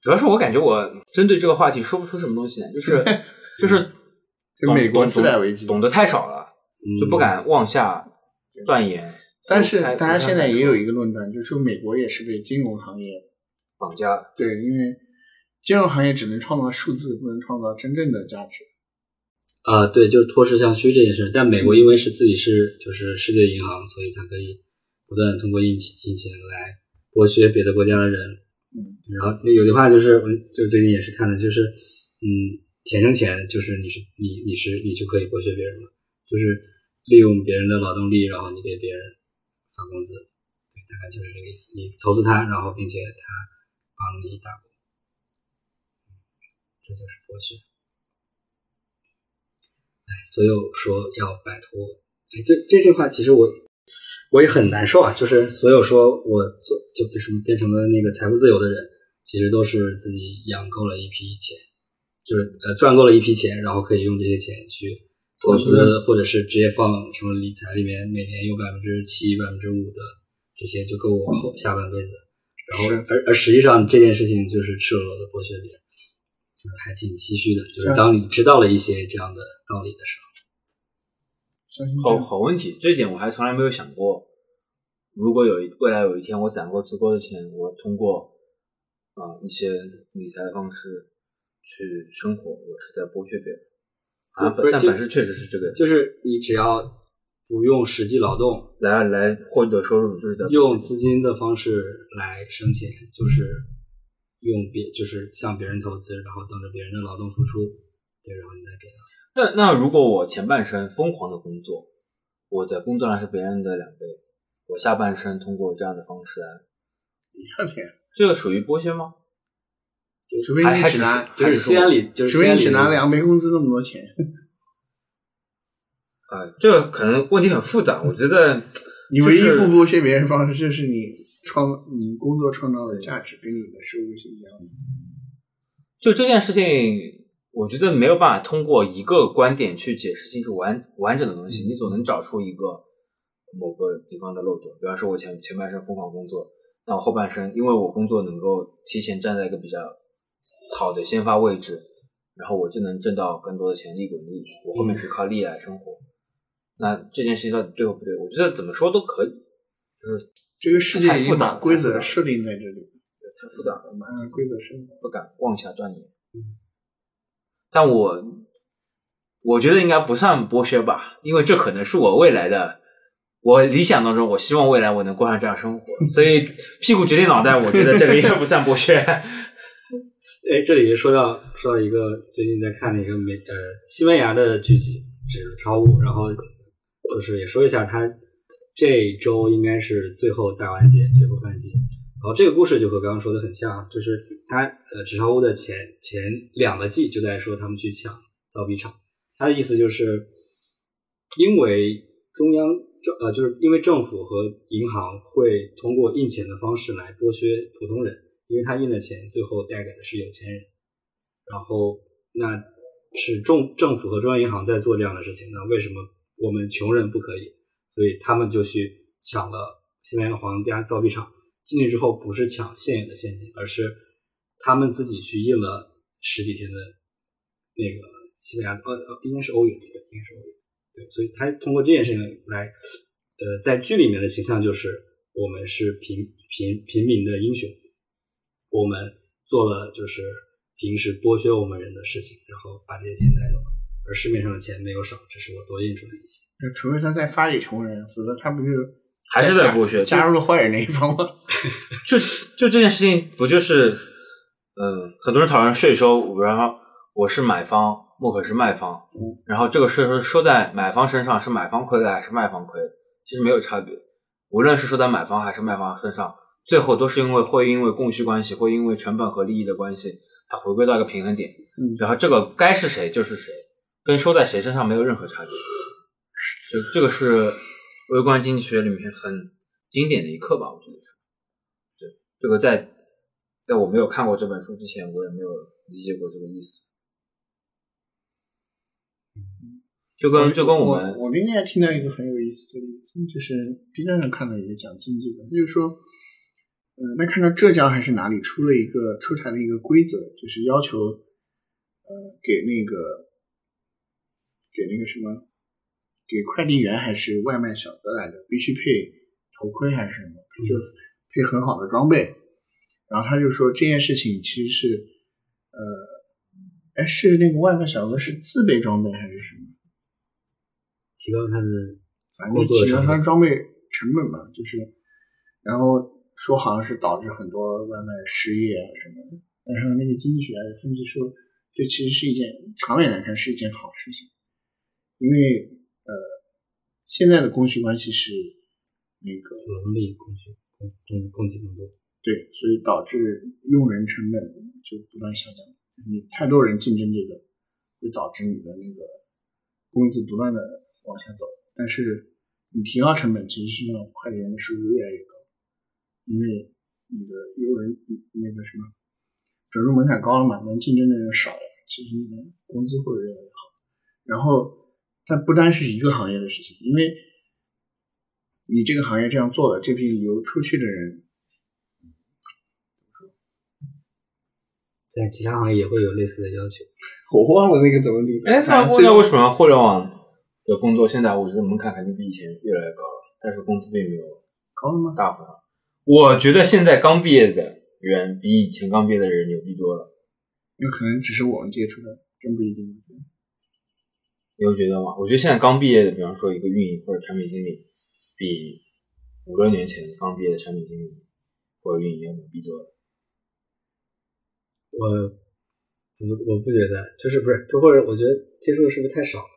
主要是我感觉我针对这个话题说不出什么东西来，就是 就是美国懂次贷危机懂得太少了，就不敢妄下断言。但是大家现在也有一个个论断，就是说美国也是被金融行业绑架了。对，因为金融行业只能创造数字，不能创造真正的价值。啊，对，就是脱实向虚这件事。但美国因为是自己是就是世界银行，所以它可以不断通过印钱印钱来剥削别的国家的人。嗯，然后有句话就是，就最近也是看的，就是嗯，钱生钱，就是你是你你是你就可以剥削别人了，就是利用别人的劳动力，然后你给别人发工资，对，大概就是这个意思。你投资他，然后并且他帮你打工，这就是剥削。哎，所有说要摆脱，哎，这这句话其实我我也很难受啊。就是所有说我做就比如什么变成了那个财富自由的人，其实都是自己养够了一批钱，就是呃赚够了一批钱，然后可以用这些钱去投资，或者是直接放什么理财里面，每年有百分之七、百分之五的这些就够我后下半辈子。然后而而实际上这件事情就是赤裸裸的剥削别人，就是还挺唏嘘的。就是是当你知道了一些这样的道理的时候，好好问题，这一点我还从来没有想过。如果有一未来有一天我攒够足够的钱，我通过啊、一些理财的方式去生活，我是在剥削别人。啊，不是就本但本质确实是这个，就是你只要不用实际劳动，来来获得收入，就是用资金的方式来生钱，就是用别就是向别人投资，然后等着别人的劳动付出，对，然后你再给他。那那如果我前半生疯狂的工作，我的工作量是别人的两倍，我下半生通过这样的方式来，一这个属于剥削吗？除非你只拿，就是西安里，就是除非你只拿两倍工资那么多钱，啊、这个可能问题很复杂，我觉得你唯一就是不剥削别人方式就是你创你工作创造的价值跟你的收入是一样的。就这件事情，我觉得没有办法通过一个观点去解释清楚完完整的东西，你总能找出一个某个地方的漏洞。比方说，我前前半生疯狂工作，那我后半生因为我工作能够提前站在一个比较好的先发位置，然后我就能挣到更多的钱，利滚利。我后面只靠利来生活。那这件事情到底对或不对？我觉得怎么说都可以，就是这个世界已复杂规则设定在这里，太复杂了。我们按照规则生活。不敢妄下断言。但我我觉得应该不算剥削吧，因为这可能是我未来的，我理想当中，我希望未来我能过上这样生活，所以屁股决定脑袋，我觉得这个应该不算剥削。哎，这里说到说到一个最近在看的一个美呃西班牙的剧集《纸钞屋》，然后就是也说一下，它这周应该是最后大完结，最后半季。然后这个故事就和刚刚说的很像，就是它呃纸钞屋的前前两个季就在说他们去抢造币厂，他的意思就是因为中央政呃就是因为政府和银行会通过印钱的方式来剥削普通人。因为他印的钱最后贷给的是有钱人，然后那是中政府和中央银行在做这样的事情，那为什么我们穷人不可以？所以他们就去抢了西班牙皇家造币厂，进去之后不是抢现有的现金，而是他们自己去印了十几天的那个西班牙呃呃应该是欧元对，应该是欧元对，所以他通过这件事情来呃在剧里面的形象就是我们是平平平民的英雄。我们做了就是平时剥削我们人的事情，然后把这些钱带走了，而市面上的钱没有少，只是我多印出来一些。那除非他在发给穷人，否则他不就还是在剥削加入了坏人那一方吗？就是就这件事情，不就是嗯，很多人讨论税收，然后我是买方，莫可是卖方，嗯然后这个税收收在买方身上，是买方亏的还是卖方亏的？其实没有差别，无论是收在买方还是卖方身上。最后都是因为会因为供需关系，会因为成本和利益的关系，它回归到一个平衡点。嗯然后这个该是谁就是谁，跟收在谁身上没有任何差别。就这个是微观经济学里面很经典的一课吧，我觉得是。对，这个在在我没有看过这本书之前，我也没有理解过这个意思。就跟就跟我们我今天听到一个很有意思的例子，就是 B 站上看到一个讲经济的，就是说，呃，那看到浙江还是哪里出了一个出台了一个规则，就是要求，呃，给那个给那个什么，给快递员还是外卖小哥来的，必须配头盔还是什么，就配很好的装备。然后他就说这件事情其实是，呃，哎，是那个外卖小哥是自备装备还是什么？提高他的反正提高他的。装备成本吧，就是，然后说好像是导致很多外卖失业啊什么的，但是那个经济学家就分析说，这其实是一件长远来看是一件好事情，因为呃，现在的供需关系是那个劳动力供需供供供给更多。对，所以导致用人成本就不断下降。你太多人竞争这个，会导致你的那个工资不断的往下走。但是你提高成本，其实是让快递员的收入越来越高，因为你的用人那个什么准入门槛高了嘛，能竞争的人少了，其实你的工资会越来越好。然后，但不单是一个行业的事情，因为你这个行业这样做了，这批流出去的人，在其他行业也会有类似的要求。我忘了那个怎么理解。哎，那那为什么互联网的工作现在我觉得门槛肯定比以前越来越高了，但是工资并没有高了吗？大幅上。我觉得现在刚毕业的人比以前刚毕业的人牛逼多了，有可能只是我们接触的，真不一定。你会觉得吗？我觉得现在刚毕业的，比方说一个运营或者产品经理，比五六年前刚毕业的产品经理或者运营要牛逼多了。我不我不觉得，就是不是，就或者我觉得接触的是不是太少了？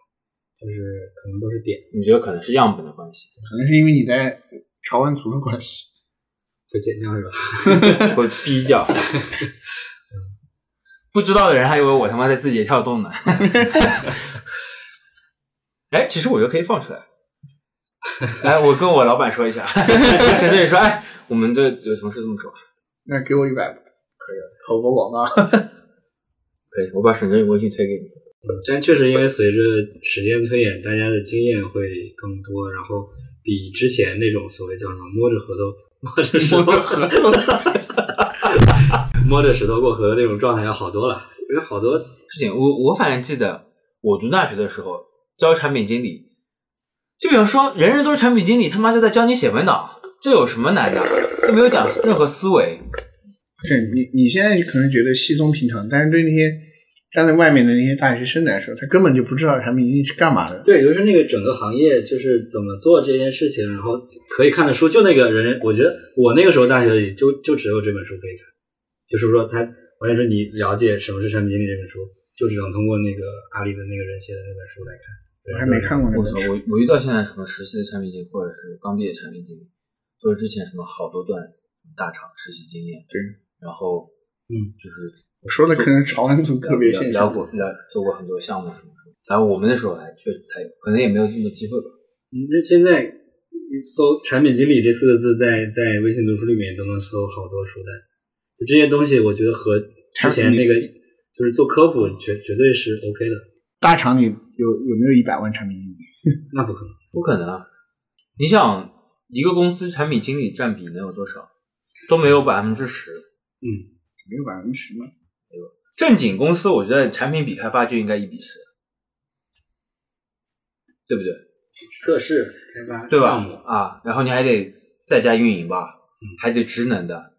就是可能都是点你觉得可能是样本的关系，可能是因为你在潮玩族的关系。会减掉是吧？会逼掉。不知道的人还以为我他妈在字节跳动呢。哎，其实我觉得可以放出来。哎，我跟我老板说一下，跟沈队说，哎，我们这有同事这么说，那给我一百，可以了，投播广告。可以，我把沈队微信推给你。嗯，但确实因为随着时间推演，大家的经验会更多，然后比之前那种所谓叫什么摸着核桃摸着石头合作 摸着石头过河的那种状态要好多了。因为好多事情，我我反正记得，我读大学的时候教产品经理，就比方说，人人都是产品经理，他妈就在教你写文档，这有什么难的？就没有讲任何思维。是你你现在可能觉得稀松平常，但是对那些站在外面的那些大学生来说，他根本就不知道产品经理是干嘛的。对，就是那个整个行业就是怎么做这件事情，然后可以看的书，就那个人，我觉得我那个时候大学里就就只有这本书可以看，就是说他完全是你了解什么是产品经理这本书，就只能通过那个阿里的那个人写的那本书来看。我还没看过那我操，本书。我我遇到现在什么实习的产品经理，或者是刚毕业的产品经理，都是之前什么好多段大厂实习经验，对，然后嗯，就是我说的可能朝安族特别现象。聊过聊做过很多项目什么的，然后我们那时候还确实不太有，可能也没有这么多机会吧。嗯那现在搜产品经理这四个字在在微信读书里面都能搜好多书单，就这些东西，我觉得和之前那个就是做科普绝绝对是 OK 的，大厂里有有没有一百万产品经理？那不可能。不可能啊！你想，一个公司产品经理占比能有多少？都没有百分之十。嗯，没有百分之十吗？正经公司，我觉得产品比开发就应该一比十，对不对？测试开发对吧？啊，然后你还得再加运营吧，嗯还得职能的，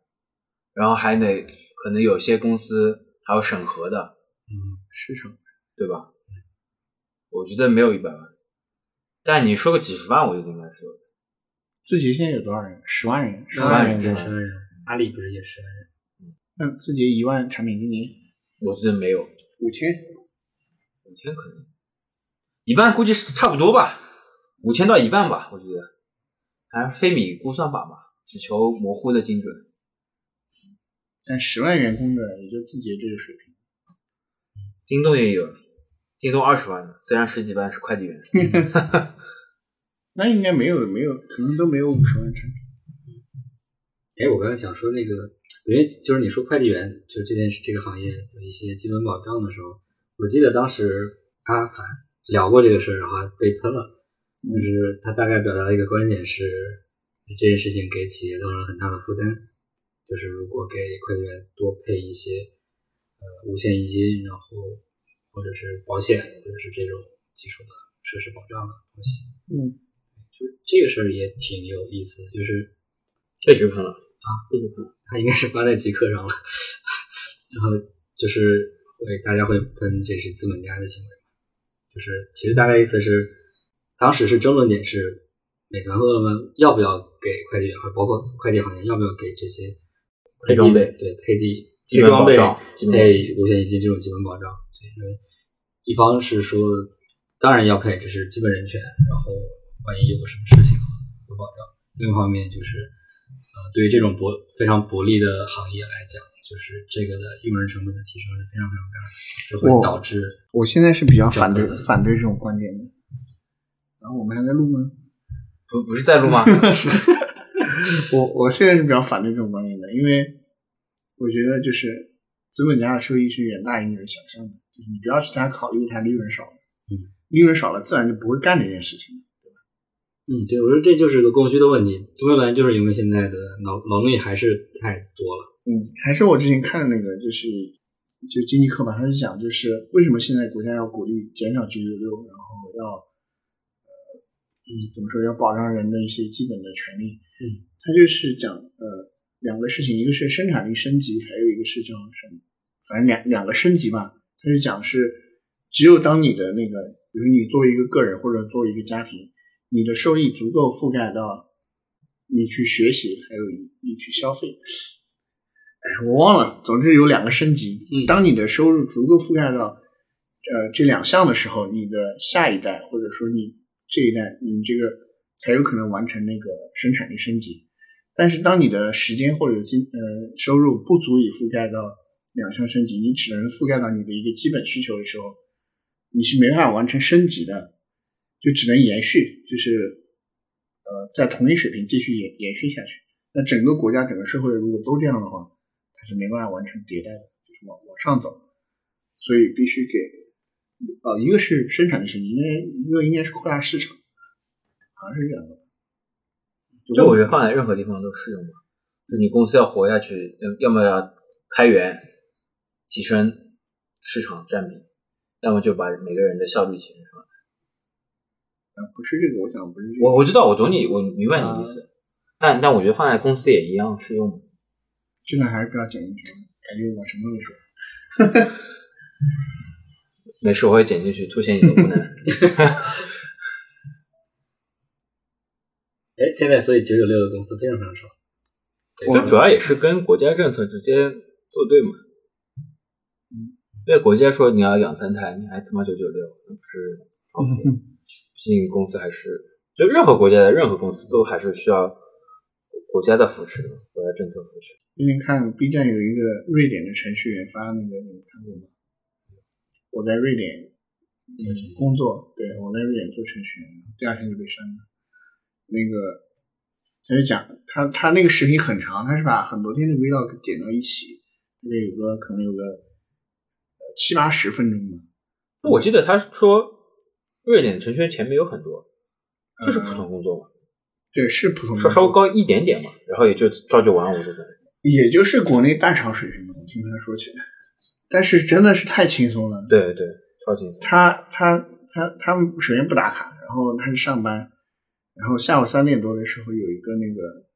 然后还得可能有些公司还有审核的，嗯，市场对吧？我觉得没有一百万，但你说个几十万，我觉得应该是有的。字节现在有多少人？十万人，十万人人十万人，阿里不是也十万人？那字节一万产品经理我觉得没有五千，五千可能，一万估计是差不多吧，五千到一万吧，我觉得，还是非米估算法嘛，只求模糊的精准。但十万员工的也就字节这个水平。京东也有，京东二十万的，虽然十几万是快递员。那应该没有没有，可能都没有五十万产品。哎，我刚才想说那个，因为就是你说快递员，就这件事这个行业的一些基本保障的时候，我记得当时阿凡聊过这个事儿，然后还被喷了。就是他大概表达了一个观点是，这件事情给企业造成了很大的负担。就是如果给快递员多配一些呃五险一金，然后或者是保险，或者是这种基础的设施保障的东西，嗯，就这个事儿也挺有意思，就是被谁喷了啊？被喷，他应该是发在极客上了，然后就是会大家会喷这是资本家的行为，就是其实大概意思是，当时是争论点是美团和饿了么要不要给快递员，还包括快递行业要不要给这些配装备对配地基本配装备配五险一金这种基本保障，对，因为一方是说当然要配，这是基本人权，然后万一有个什么事情有保障。另一方面就是，呃，对于这种薄非常薄利的行业来讲，就是这个的用人成本的提升是非常非常大的，这会导致我现在是比较反对反对这种观点的。然后我们还在录吗？不不是在录吗？我我现在是比较反对这种观点的，因为我觉得就是资本家的收益是远大于你的想象的。就是你不要去太考虑它利润少了，嗯，利润少了自然就不会干这件事情。嗯，对，我说这就是个供需的问题。中国蓝就是因为现在的劳劳动力还是太多了。嗯，还是我之前看的那个，就是就经济课吧，他是讲就是为什么现在国家要鼓励减少九九六，然后要呃嗯怎么说要保障人的一些基本的权利。嗯，他就是讲呃两个事情，一个是生产力升级，还有一个是叫什么，反正两两个升级吧。他就讲是只有当你的那个，比如你作为一个个人或者作为一个家庭。你的收益足够覆盖到你去学习，还有你去消费。哎，我忘了，总之有两个升级。当你的收入足够覆盖到呃这两项的时候，你的下一代或者说你这一代，你这个才有可能完成那个生产力升级。但是当你的时间或者金呃收入不足以覆盖到两项升级，你只能覆盖到你的一个基本需求的时候，你是没办法完成升级的。就只能延续，就是呃，在同一水平继续延延续下去。那整个国家、整个社会如果都这样的话，它是没办法完成迭代的，就是往往上走。所以必须给，呃，一个是生产力升级，应该一个应该是扩大市场，好像是这样的。就我觉得放在任何地方都适用嘛。就你公司要活下去，要要么要开源，提升市场占比，要么就把每个人的效率提升上来。不是这个，我想不是。我我知道，我懂你，我明白你的意思。但但我觉得放在公司也一样适用。这个还是不要剪进去，感觉我什么都没说。没事，我会剪进去，凸显你的无能。哎，现在所以九九六的公司非常非常少。这主要也是跟国家政策直接作对嘛。嗯。因为国家说你要养三胎，你还他妈九九六，那不是找死？毕竟公司还是，就任何国家的任何公司都还是需要国家的扶持，国家政策扶持。今天看 B 站有一个瑞典的程序员发那个，你看过吗？我在瑞典工作，对我在瑞典做程序员，第二天就被删了。那个他就讲，他他那个视频很长，他是把很多天的 vlog 剪到一起，大概有个可能有个七八十分钟吧。那我记得他说。瑞典程序员钱没有很多，就是普通工作嘛。对，是普通，稍稍微高一点点嘛，然后也就朝九晚五这种。也就是国内大厂水平嘛，我听他说起来。但是真的是太轻松了。对对，超轻松。他他他他们首先不打卡，然后他是上班，然后下午三点多的时候有一个那个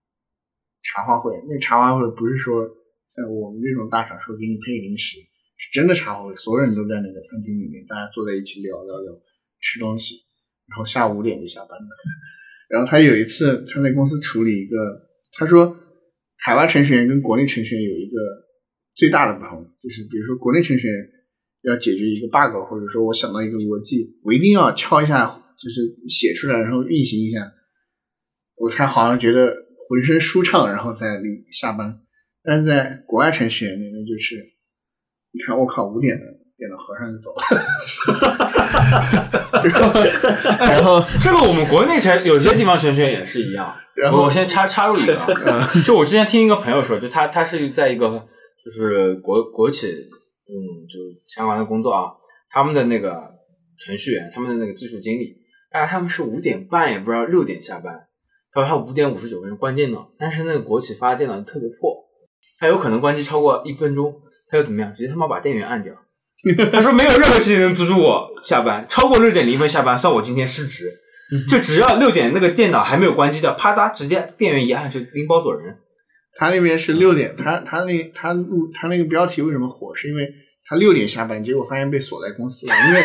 茶话会，那茶话会不是说像我们这种大厂说给你配零食，是真的茶话会，所有人都在那个餐厅里面，大家坐在一起聊聊聊。吃东西，然后下午五点就下班了。然后他有一次他在公司处理一个，他说海外程序员跟国内程序员有一个最大的不同，就是比如说国内程序员要解决一个 bug，或者说我想到一个逻辑，我一定要敲一下，就是写出来，然后运行一下，我才好像觉得浑身舒畅，然后再离下班。但是在国外程序员那边就是，你看我靠，五点的电脑合上就走了。然后，这个我们国内程有些地方程序员也是一样。然后我先插插入一个，就我之前听一个朋友说，就他他是在一个就是国国企，嗯，就相关的工作啊，他们的那个程序员，他们的那个技术经理，大概他们是五点半也不知道六点下班，他说他五点五十九分关电脑，但是那个国企发的电脑特别破，他有可能关机超过一分钟，他又怎么样，直接他妈把电源按掉。他说没有任何事情能阻止我下班，超过六点零分下班算我今天失职。就只要六点那个电脑还没有关机掉，啪嗒直接电源一按就拎包走人。他那边是六点，他他那他录他那个标题为什么火？是因为他六点下班，结果发现被锁在公司了，因为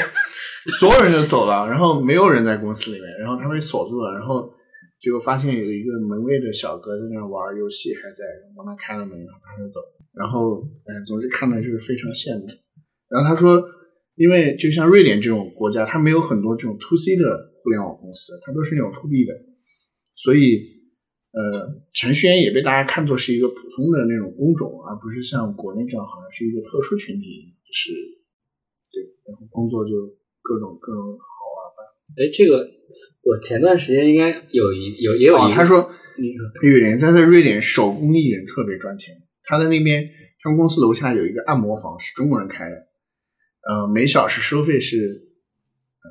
所有人都走了，然后没有人在公司里面，然后他被锁住了，然后结果发现有一个门卫的小哥在那玩游戏，还在帮他开了门，然后他就走。然后哎，总之看的就是非常羡慕。然后他说，因为就像瑞典这种国家，它没有很多这种 to C 的互联网公司，它都是那种 to B 的，所以呃，程序员也被大家看作是一个普通的那种工种，而不是像国内这样好像是一个特殊群体，就是对，然后工作就各种各种好玩吧。哎，这个我前段时间应该有一有也有一，他说，瑞典他在瑞典手工艺人特别赚钱，他在那边他们公司楼下有一个按摩房，是中国人开的。呃，每小时收费是呃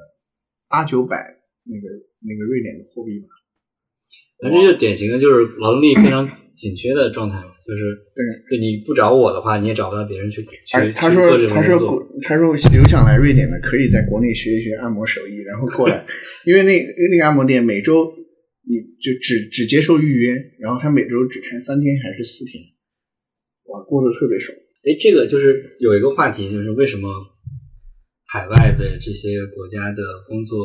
八九百那个那个瑞典的货币吧。那这就典型的就是劳动力非常紧缺的状态嘛，就是对，你不找我的话，你也找不到别人去去而他去做这说他说他说有想来瑞典的，可以在国内学一学按摩手艺，然后过来，因为那那个按摩店每周你就只只接受预约，然后他每周只开三天还是四天，哇，过得特别爽。哎，这个就是有一个话题，就是为什么海外的这些国家的工作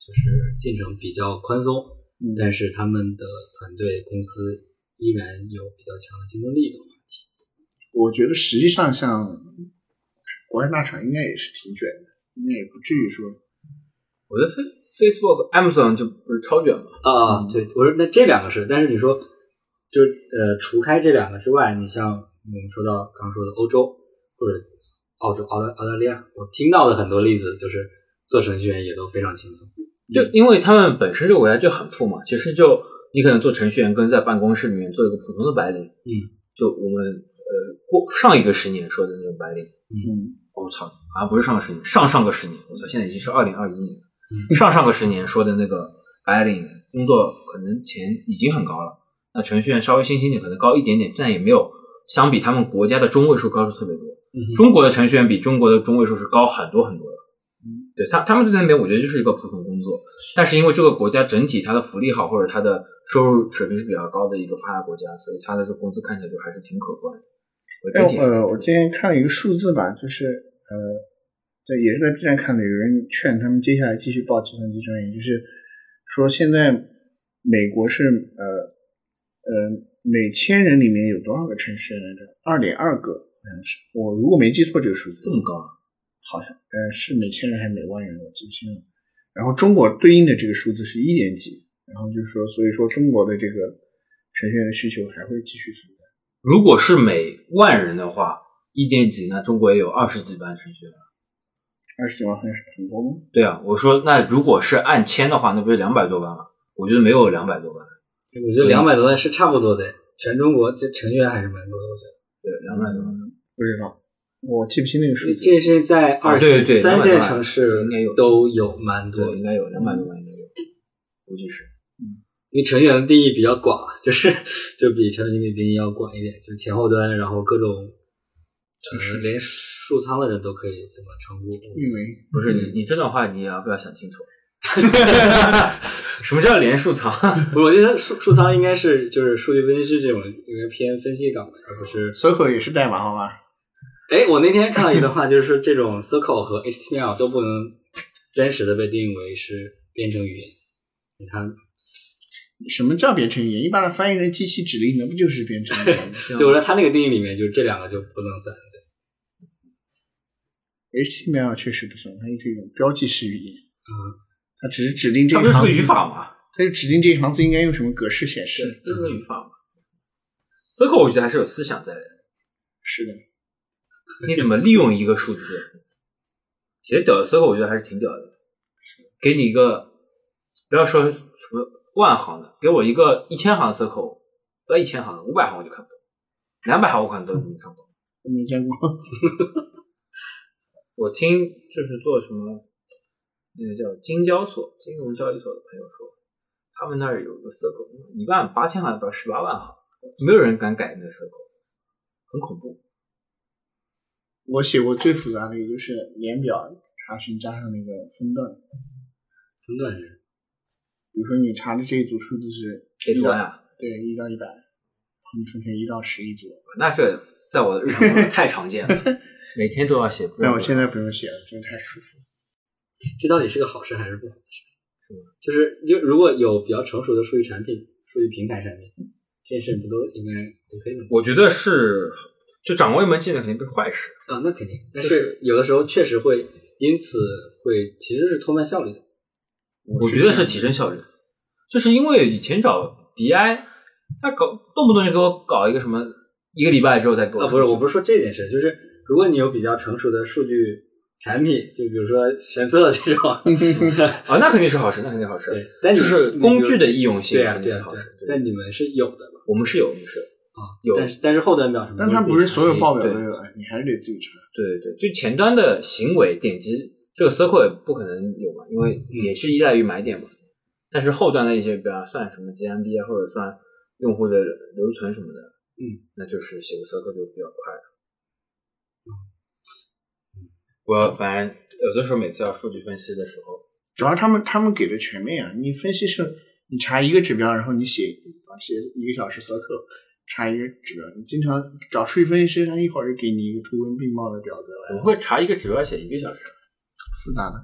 就是进程比较宽松，嗯但是他们的团队公司依然有比较强的竞争力的话题。我觉得实际上像国外大厂应该也是挺卷的，应该也不至于说我觉得 Face Facebook、Amazon 就不是超卷嘛？啊，对，我说那这两个是，但是你说就是呃，除开这两个之外，你像我们说到刚刚说的欧洲或者澳洲、澳大澳大利亚，我听到的很多例子就是做程序员也都非常轻松。就因为他们本身这个国家就很富嘛，其实就你可能做程序员跟在办公室里面做一个普通的白领，嗯，就我们呃过上一个十年说的那种白领，嗯我、操，好像不是上个十年，上上个十年，我操，现在已经是二零二一年了，嗯。上上个十年说的那个白领工作可能钱已经很高了，那程序员稍微新兴点，可能高一点点，但也没有相比他们国家的中位数高出特别多。嗯中国的程序员比中国的中位数是高很多很多的。嗯，对他他们在那边，我觉得就是一个普通工作，但是因为这个国家整体它的福利好，或者它的收入水平是比较高的一个发达国家，所以它的这个工资看起来就还是挺可观的。我呃，我今天看了一个数字吧，就是呃，在也是在 B 站看的，有人劝他们接下来继续报计算机专业，就是说现在美国是呃呃每千人里面有多少个程序员来着？二点二个好像是，我如果没记错这个数字，这么高啊？好像呃是每千人还是每万人，我记不清了。然后中国对应的这个数字是一点几，然后就是说，所以说中国的这个程序员的需求还会继续存在。如果是每万人的话，一点几，那中国也有二十几万程序员。二十几万很很多吗？对啊，我说那如果是按千的话，那不是两百多万吗？我觉得没有两百多万，我觉得两百多万是差不多的，全中国这程序员还是蛮多的，我觉得。对，两百多万。不知道，我记不清那个数字。这是在二线、三线城市应该有都有蛮多应该有两百多万，应该有，估计是。因为程序员的定义比较广，就是就比产品经理定义要广一点，就是前后端，然后各种，呃，连数仓的人都可以这么称呼。运维不是你，你这段话你要不要想清楚？什么叫连数仓？我觉得数数仓应该是就是数据分析师这种应该偏分析岗的，而不是。，Circle 也是代码，好吧？哎，我那天看到一段话，就是说这种 SQL 和 HTML 都不能真实的被定义为是编程语言，你看什么叫编程语言？一般的翻译成机器指令，那不就是编程语言吗 对我说它那个定义里面就这两个就不能算。？HTML 确实不算，它是一种标记式语言，嗯，它只是指定这它不是个一行字语法嘛？它就指定这一行字应该用什么格式显示。就是个语法嘛。Circle 我觉得还是有思想在的，是的，你怎么利用一个数字？其实屌的 Circle 我觉得还是挺屌的，给你一个不要说什么万行的，给我一个一千行的 Circle，不要一千行，五百行我就看不懂，两百行我可能都能看不懂。我没见过。我听就是做什么那个叫金交所金融交易所的朋友说，他们那儿有一个 circle，一万八千行到十八万行，没有人敢改那个 circle，很恐怖。我写过最复杂的，也就是年表查询加上那个分段。分段是比如说你查的这一组数字是一到啊，对一到一百，你分成一到十一组。那这在我的日常中太常见了，每天都要写。不但我现在不用写了，真的太舒服了。这到底是个好事还是不好的事？是吗？就是就如果有比较成熟的数据产品、数据平台产品，这件事不都应该 OK 的吗？我觉得是，就掌握一门技能肯定不是坏事。啊，那肯定，但是是有的时候确实会因此会其实是拖慢效率的。我觉得是提升效率，就是因为以前找 BI，他搞动不动就给我搞一个什么，一个礼拜之后再给我啊，不是，我不是说这件事，就是如果你有比较成熟的数据产品，就比如说神策这种，啊，那肯定是好事，那肯定好事。对，但你就是工具的易用性对啊，对啊，肯定好事。但你们是有的嘛？我们是有，我们是啊，有但是但是后端表什么，但它不是所有报表都有，你还是得自己查。对对对，就前端的行为点击这个 circle 也不可能有嘛，因为也是依赖于买点嘛。但是后端的一些，比方算什么 GMB 啊，或者算用户的留存什么的，嗯，那就是写个 circle 就比较快了。我反正有的时候每次要数据分析的时候，主要他们他们给的全面啊，你分析是，你查一个指标，然后你写啊写一个小时 circle，查一个指标，你经常找数据分析师，他一会儿就给你一个图文并茂的表格来，怎么会查一个指标写一个小时？复杂的。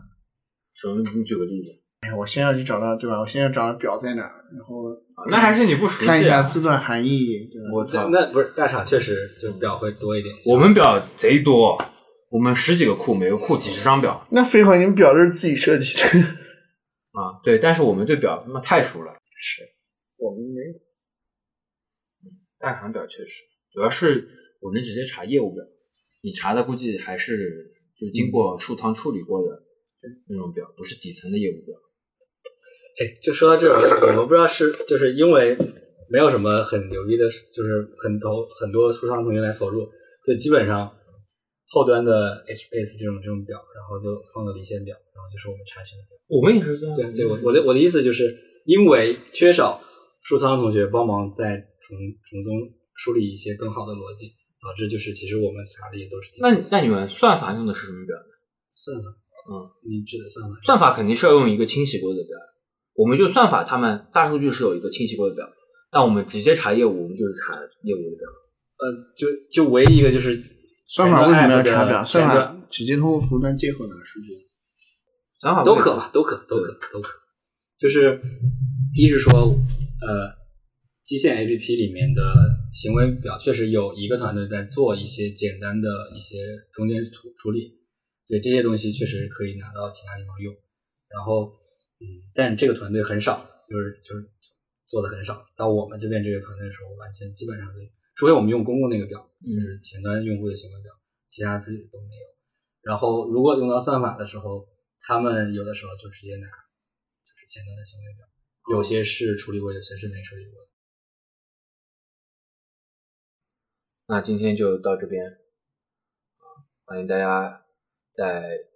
什么？你举个例子。哎，我先要去找到，对吧？我先要找到表在哪儿，然后那还是你不熟悉看一！下字段含义，对吧？我操，那不是大厂确实就表会多一点。我们表贼多，我们十几个库，每个库几十张表那废话，你们表都是自己设计的，啊。对，但是我们对表他妈太熟了。是我们没有。大厂表确实，主要是我能直接查业务表，你查的估计还是就经过数仓处理过的那种表，不是底层的业务表。哎，就说到这儿，我们不知道是就是因为没有什么很牛逼的，就是很投很多数仓同学来投入，所以基本上后端的 HBase 这种这种表，然后就放到离线表，然后就是我们查询的表。我们也是这样。对对，我我的我的意思就是因为缺少数仓同学帮忙在从从中梳理一些更好的逻辑，导致就是其实我们查的也都是那那你们算法用的是什么表？算法，嗯，你指的算法算法肯定是要用一个清洗过的表，我们就算法他们大数据是有一个清洗过的表，但我们直接查业务，我们就是查业务的表。呃，就就唯一一个就是算法为什么要查表？算法直接通过服务端接口拿数据。算法都可吧，都可，都可，都可。就是一是说，呃，基线 A P P 里面的行为表确实有一个团队在做一些简单的一些中间处处理，对这些东西确实可以拿到其他地方用。然后，嗯，但这个团队很少，就是就是做的很少。到我们这边这个团队的时候，完全基本上就，除非我们用公共那个表，就是前端用户的行为表，其他自己都没有。然后，如果用到算法的时候，他们有的时候就直接拿就是前端的行为表，有些是处理过，有些是没处理过的。那今天就到这边，啊，欢迎大家在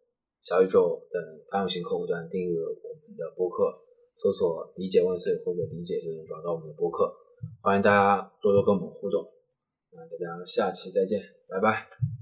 小宇宙等泛用型客户端订阅我们的播客，搜索“理解万岁”或者“理解”就能找到我们的播客。欢迎大家多多跟我们互动，那大家下期再见，拜拜。